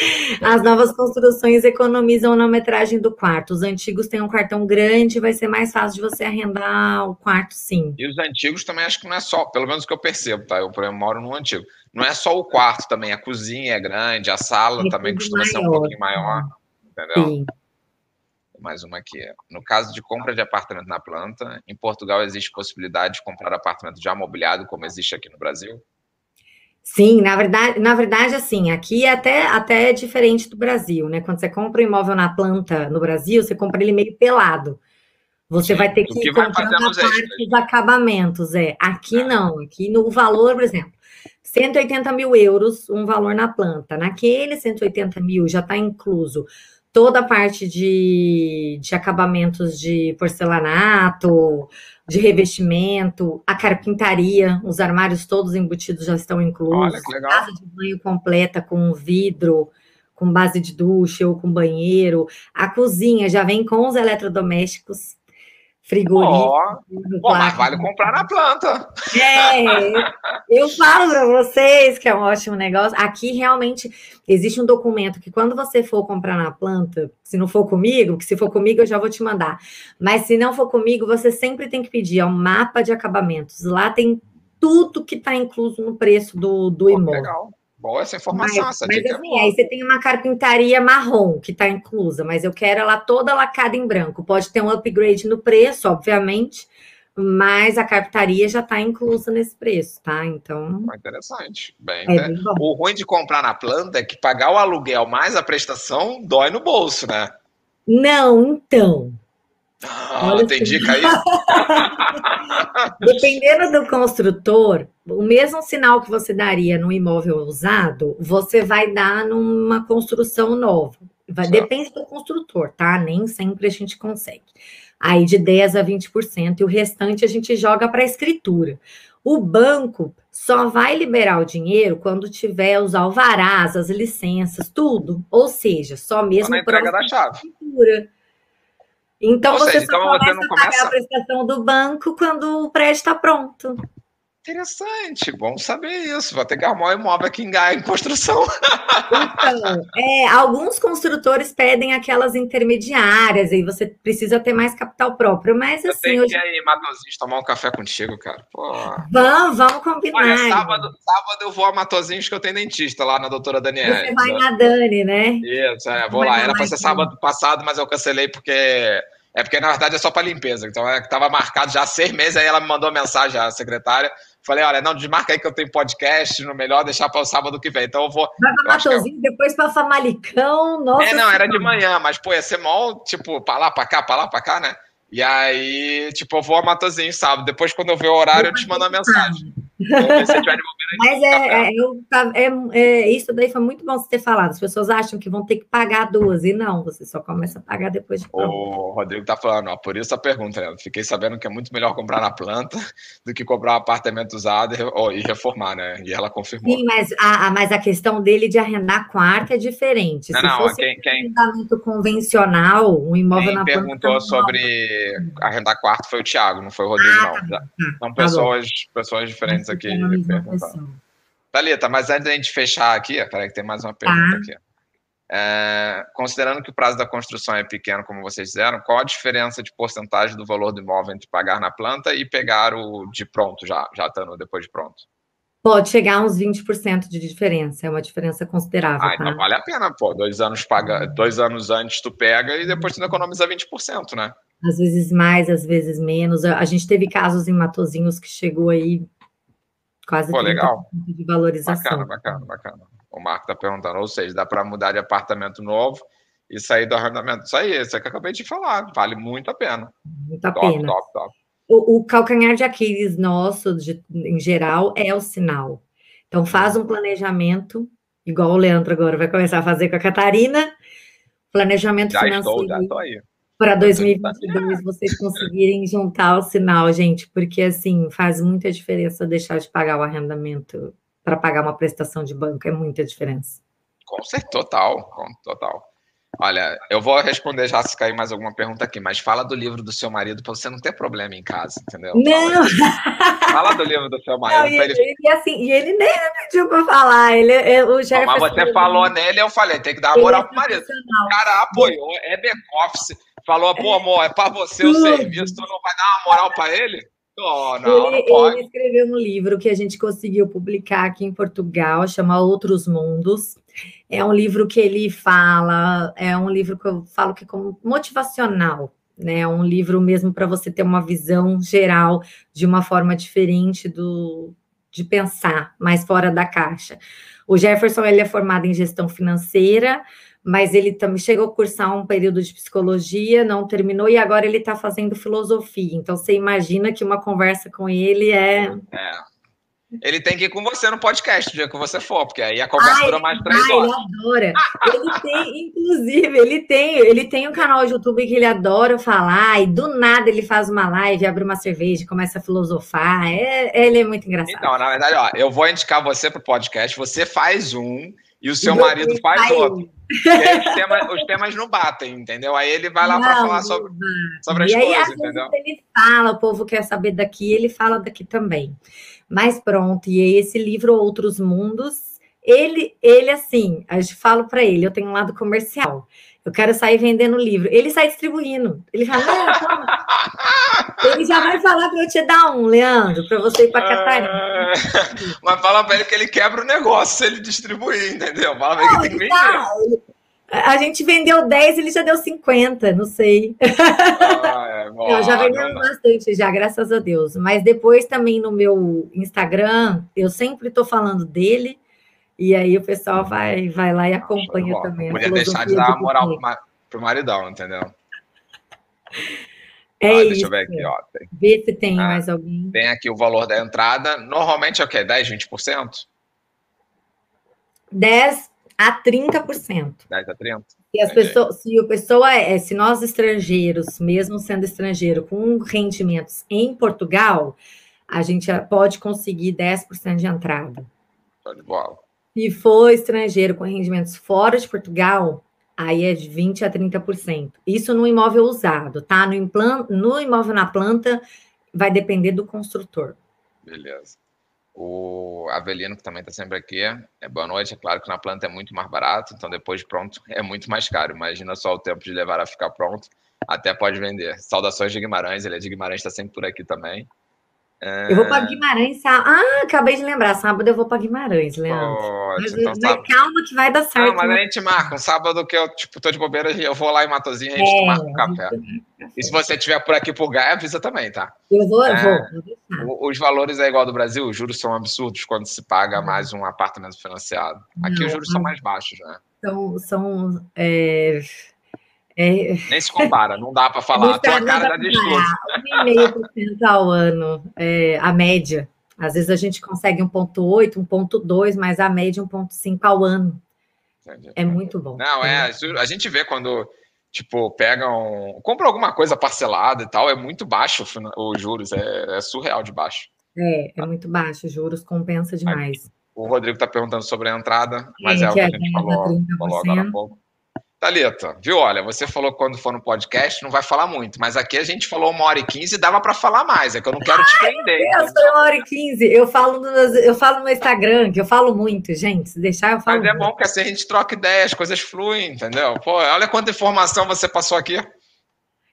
As novas construções economizam na metragem do quarto. Os antigos têm um quartão grande, vai ser mais fácil de você arrendar o quarto, sim. E os antigos também acho que não é só, pelo menos o que eu percebo, tá? Eu, eu moro no antigo. Não é só o quarto também, a cozinha é grande, a sala também costuma maior. ser um pouquinho maior, entendeu? Sim. Mais uma aqui. No caso de compra de apartamento na planta, em Portugal existe possibilidade de comprar apartamento já mobiliado, como existe aqui no Brasil? Sim, na verdade, na verdade, assim, aqui é até, até diferente do Brasil, né? Quando você compra um imóvel na planta no Brasil, você compra ele meio pelado. Você Sim, vai ter que, que comprar na parte dos acabamentos, é. Aqui é. não, aqui no valor, por exemplo, 180 mil euros, um valor na planta. Naquele 180 mil já está incluso toda a parte de, de acabamentos de porcelanato, de revestimento, a carpintaria, os armários todos embutidos já estão inclusos. Olha. Casa de banho completa com vidro, com base de ducha ou com banheiro. A cozinha já vem com os eletrodomésticos frigorífico. Oh, mas vale comprar na planta. É, eu falo para vocês que é um ótimo negócio. Aqui realmente existe um documento que quando você for comprar na planta, se não for comigo, que se for comigo eu já vou te mandar. Mas se não for comigo, você sempre tem que pedir, é um mapa de acabamentos. Lá tem tudo que está incluso no preço do, do imóvel. Legal. Boa essa informação, mas, essa mas é assim, é aí você tem uma carpintaria marrom que está inclusa, mas eu quero ela toda lacada em branco. Pode ter um upgrade no preço, obviamente, mas a carpintaria já está inclusa nesse preço, tá? Então. Interessante. Bem, é né? O ruim de comprar na planta é que pagar o aluguel mais a prestação dói no bolso, né? Não, então. Ah, tem dica aí? *laughs* Dependendo do construtor, o mesmo sinal que você daria no imóvel usado, você vai dar numa construção nova. Vai, depende do construtor, tá? Nem sempre a gente consegue. Aí de 10 a 20%, e o restante a gente joga para a escritura. O banco só vai liberar o dinheiro quando tiver os alvarás, as licenças, tudo. Ou seja, só mesmo para da chave. Então Ou você seja, só então começa você a pagar a prestação do banco quando o prédio está pronto. Interessante, bom saber isso. Vou ter que arrumar um imóvel aqui em Gaia em construção. Então, é, alguns construtores pedem aquelas intermediárias, aí você precisa ter mais capital próprio, mas eu assim. Tenho hoje... que ir, Matosinhos, tomar um café contigo, cara. Pô. Vamos, vamos combinar. Olha, sábado, sábado eu vou a Matosinhos, que eu tenho dentista lá na doutora Daniela. Você vai na Dani, né? Isso, é, vou lá. Era para ser sábado passado, mas eu cancelei porque. É porque, na verdade, é só para limpeza. Então, é que estava marcado já há seis meses, aí ela me mandou mensagem, a secretária, Falei, olha, não, desmarca aí que eu tenho podcast, no melhor deixar para o sábado que vem. Então eu vou. Vai para Matozinho, é... depois para Famalicão, nossa. É, não, era de manhã, mas, pô, ia ser mó, tipo, para lá, para cá, para lá, para cá, né? E aí, tipo, eu vou a Matozinho sábado. Depois, quando eu ver o horário, eu te mando uma mensagem. Mas é, é, eu, é, é, isso daí foi muito bom você ter falado. As pessoas acham que vão ter que pagar duas, e não, você só começa a pagar depois de pronto. O Rodrigo tá falando, ó, por isso a pergunta, né? Fiquei sabendo que é muito melhor comprar na planta do que comprar um apartamento usado e, e reformar, né? E ela confirmou. Sim, mas a, mas a questão dele de arrendar quarto é diferente. Não, Se não, fosse quem, quem, um arrendamento convencional, um imóvel quem na planta. perguntou sobre arrendar quarto foi o Thiago, não foi o Rodrigo, ah, não. Tá, São tá pessoas, pessoas diferentes aqui. Thalita, mas antes da gente fechar aqui, peraí que tem mais uma pergunta ah. aqui. É, considerando que o prazo da construção é pequeno, como vocês fizeram, qual a diferença de porcentagem do valor do imóvel entre pagar na planta e pegar o de pronto, já, já estando depois de pronto? Pode chegar a uns 20% de diferença, é uma diferença considerável. Ah, então tá? então vale a pena, pô. Dois anos, paga, dois anos antes tu pega e depois tu economiza 20%, né? Às vezes mais, às vezes menos. A gente teve casos em Matozinhos que chegou aí Quase Pô, legal. de valorização. Bacana, bacana, bacana. O Marco está perguntando, ou seja, dá para mudar de apartamento novo e sair do arrendamento. Isso aí, isso é que eu acabei de falar, vale muito a pena. Muito a top, pena. Top, top. O, o calcanhar de Aquiles nosso, de, em geral, é o sinal. Então, faz um planejamento, igual o Leandro agora vai começar a fazer com a Catarina, planejamento já financeiro. Estou, já estou aí para 2022 vocês conseguirem juntar o sinal, gente, porque assim faz muita diferença deixar de pagar o arrendamento para pagar uma prestação de banco, é muita diferença. Com certeza, total, total. Olha, eu vou responder já se cair mais alguma pergunta aqui, mas fala do livro do seu marido para você não ter problema em casa, entendeu? Não! Fala do livro do seu marido. Não, e, ele... e, assim, e ele nem pediu para falar. Ele, é, o Jefferson, mas você falou nele, eu falei, tem que dar uma moral é pro marido. O cara apoiou, é back-office, falou, pô, amor, é para você o serviço, tu não vai dar uma moral para ele? Oh, não, ele, não ele, escreveu um livro que a gente conseguiu publicar aqui em Portugal, chama Outros Mundos. É um livro que ele fala, é um livro que eu falo que é como motivacional, né? É um livro mesmo para você ter uma visão geral de uma forma diferente do de pensar, mais fora da caixa. O Jefferson ele é formado em gestão financeira, mas ele também chegou a cursar um período de psicologia, não terminou, e agora ele está fazendo filosofia. Então, você imagina que uma conversa com ele é. É. Ele tem que ir com você no podcast o dia que você for, porque aí a conversa ai, dura mais três ai, horas. Ele adora. Ele tem, *laughs* inclusive, ele tem, ele tem um canal de YouTube que ele adora falar, e do nada ele faz uma live, abre uma cerveja, começa a filosofar. É, ele é muito engraçado. Então, na verdade, ó, eu vou indicar você para o podcast, você faz um e o seu marido faz outro. E aí os temas, os temas não batem, entendeu? Aí ele vai lá para falar sobre, sobre as e aí, coisas, entendeu? Ele fala, o povo quer saber daqui, ele fala daqui também. Mas pronto, e esse livro Outros Mundos, ele, ele assim, a gente fala para ele, eu tenho um lado comercial. Eu quero sair vendendo livro. Ele sai distribuindo. Ele fala, não, *laughs* ele já vai falar para eu te dar um, Leandro, para você ir para Catarina. É... *laughs* Mas fala para ele que ele quebra o negócio se ele distribuir, entendeu? Fala para ele que tem que vender. Tá. A gente vendeu 10, ele já deu 50, não sei. Ah, é, *laughs* bom, já vendeu bastante, já, graças a Deus. Mas depois também no meu Instagram, eu sempre estou falando dele. E aí o pessoal vai, vai lá e acompanha Nossa, também. Podia deixar de dar uma moral pro maridão, entendeu? É ah, isso. Deixa eu ver aqui, ó. Tem, Vê se tem ah, mais alguém. Tem aqui o valor da entrada. Normalmente é o quê? 10, 20%? 10 a 30%. 10 a 30%? Se, as pessoas, se a pessoa é, se nós estrangeiros, mesmo sendo estrangeiro, com rendimentos em Portugal, a gente pode conseguir 10% de entrada. Show de bola. Se for estrangeiro com rendimentos fora de Portugal, aí é de 20% a 30%. Isso no imóvel usado, tá? No, implan... no imóvel na planta, vai depender do construtor. Beleza. O Avelino, que também está sempre aqui, é boa noite. É claro que na planta é muito mais barato, então depois de pronto é muito mais caro. Imagina só o tempo de levar a ficar pronto, até pode vender. Saudações de Guimarães, ele é de Guimarães, está sempre por aqui também. Eu vou para Guimarães sábado. Ah, acabei de lembrar. Sábado eu vou para Guimarães, Leandro. mas, então, mas sábado... calma que vai dar certo. Não, mas né? a gente marca. Um sábado que eu tipo, tô de bobeira, eu vou lá em Matozinho e a gente é, marca um café. E se você estiver por aqui por Gaia, avisa também, tá? Eu vou, eu é, vou. Os valores é igual do Brasil, os juros são absurdos quando se paga mais um apartamento financiado. Aqui Não, os juros são mais baixos, né? São. são é... É... Nem se compara, não dá para falar. A tua cara dá discurso. 1,5% ao ano, é, a média. Às vezes a gente consegue 1,8, 1,2, mas a média 1,5 ao ano. Entendi. É muito bom. Não, é, a gente vê quando, tipo, pegam. compra alguma coisa parcelada e tal, é muito baixo os juros, é, é surreal de baixo. É, é muito baixo, juros compensa demais. O Rodrigo está perguntando sobre a entrada, mas é, é o que a gente falou, falou agora há pouco. Thalita, viu? Olha, você falou que quando for no podcast não vai falar muito, mas aqui a gente falou uma hora e quinze e dava para falar mais, é que eu não quero te prender. Eu sou uma hora e quinze, eu falo, no, eu falo no Instagram, que eu falo muito, gente, se deixar eu falo Mas é muito. bom que assim a gente troca ideias, coisas fluem, entendeu? Pô, olha quanta informação você passou aqui.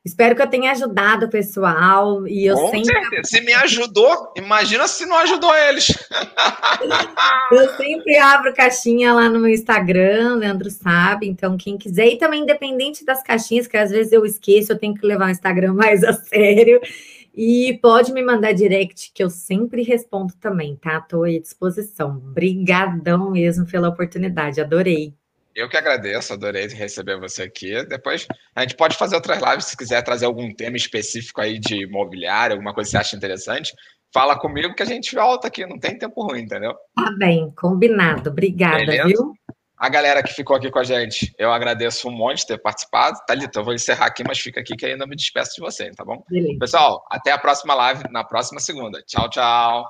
Espero que eu tenha ajudado o pessoal. E eu Com sempre. Certeza. Se me ajudou, imagina se não ajudou eles. *laughs* eu sempre abro caixinha lá no meu Instagram, Leandro sabe. Então, quem quiser, e também independente das caixinhas, que às vezes eu esqueço, eu tenho que levar o Instagram mais a sério. E pode me mandar direct, que eu sempre respondo também, tá? Estou à disposição. Obrigadão mesmo pela oportunidade, adorei. Eu que agradeço, adorei receber você aqui. Depois a gente pode fazer outras lives se quiser trazer algum tema específico aí de imobiliário, alguma coisa que você acha interessante. Fala comigo que a gente volta aqui, não tem tempo ruim, entendeu? Tá bem, combinado. Obrigada, Beleza? viu? A galera que ficou aqui com a gente, eu agradeço um monte de ter participado. Thalita, eu vou encerrar aqui, mas fica aqui que ainda me despeço de você, tá bom? Beleza. Pessoal, até a próxima live, na próxima segunda. Tchau, tchau.